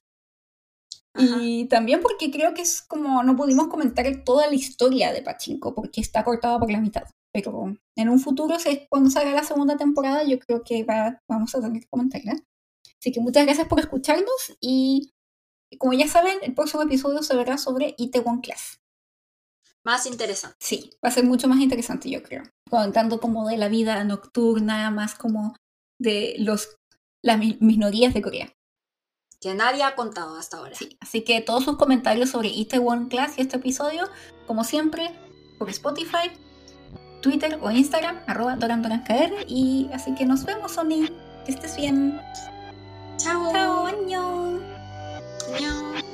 Y también porque creo que es como no pudimos comentar toda la historia de Pachinko porque está cortada por la mitad pero en un futuro, cuando salga la segunda temporada, yo creo que va, vamos a tener que comentarla. Así que muchas gracias por escucharnos y como ya saben, el próximo episodio se verá sobre Itaewon Class. Más interesante. Sí, va a ser mucho más interesante, yo creo. Contando como de la vida nocturna, más como de los las minorías de Corea. Que nadie ha contado hasta ahora. Sí, así que todos sus comentarios sobre Itaewon Class y este episodio, como siempre, por Spotify, Twitter o Instagram, arroba dorandorankr. Y así que nos vemos, Sony. Que estés bien. Chao. Chao, año. meow.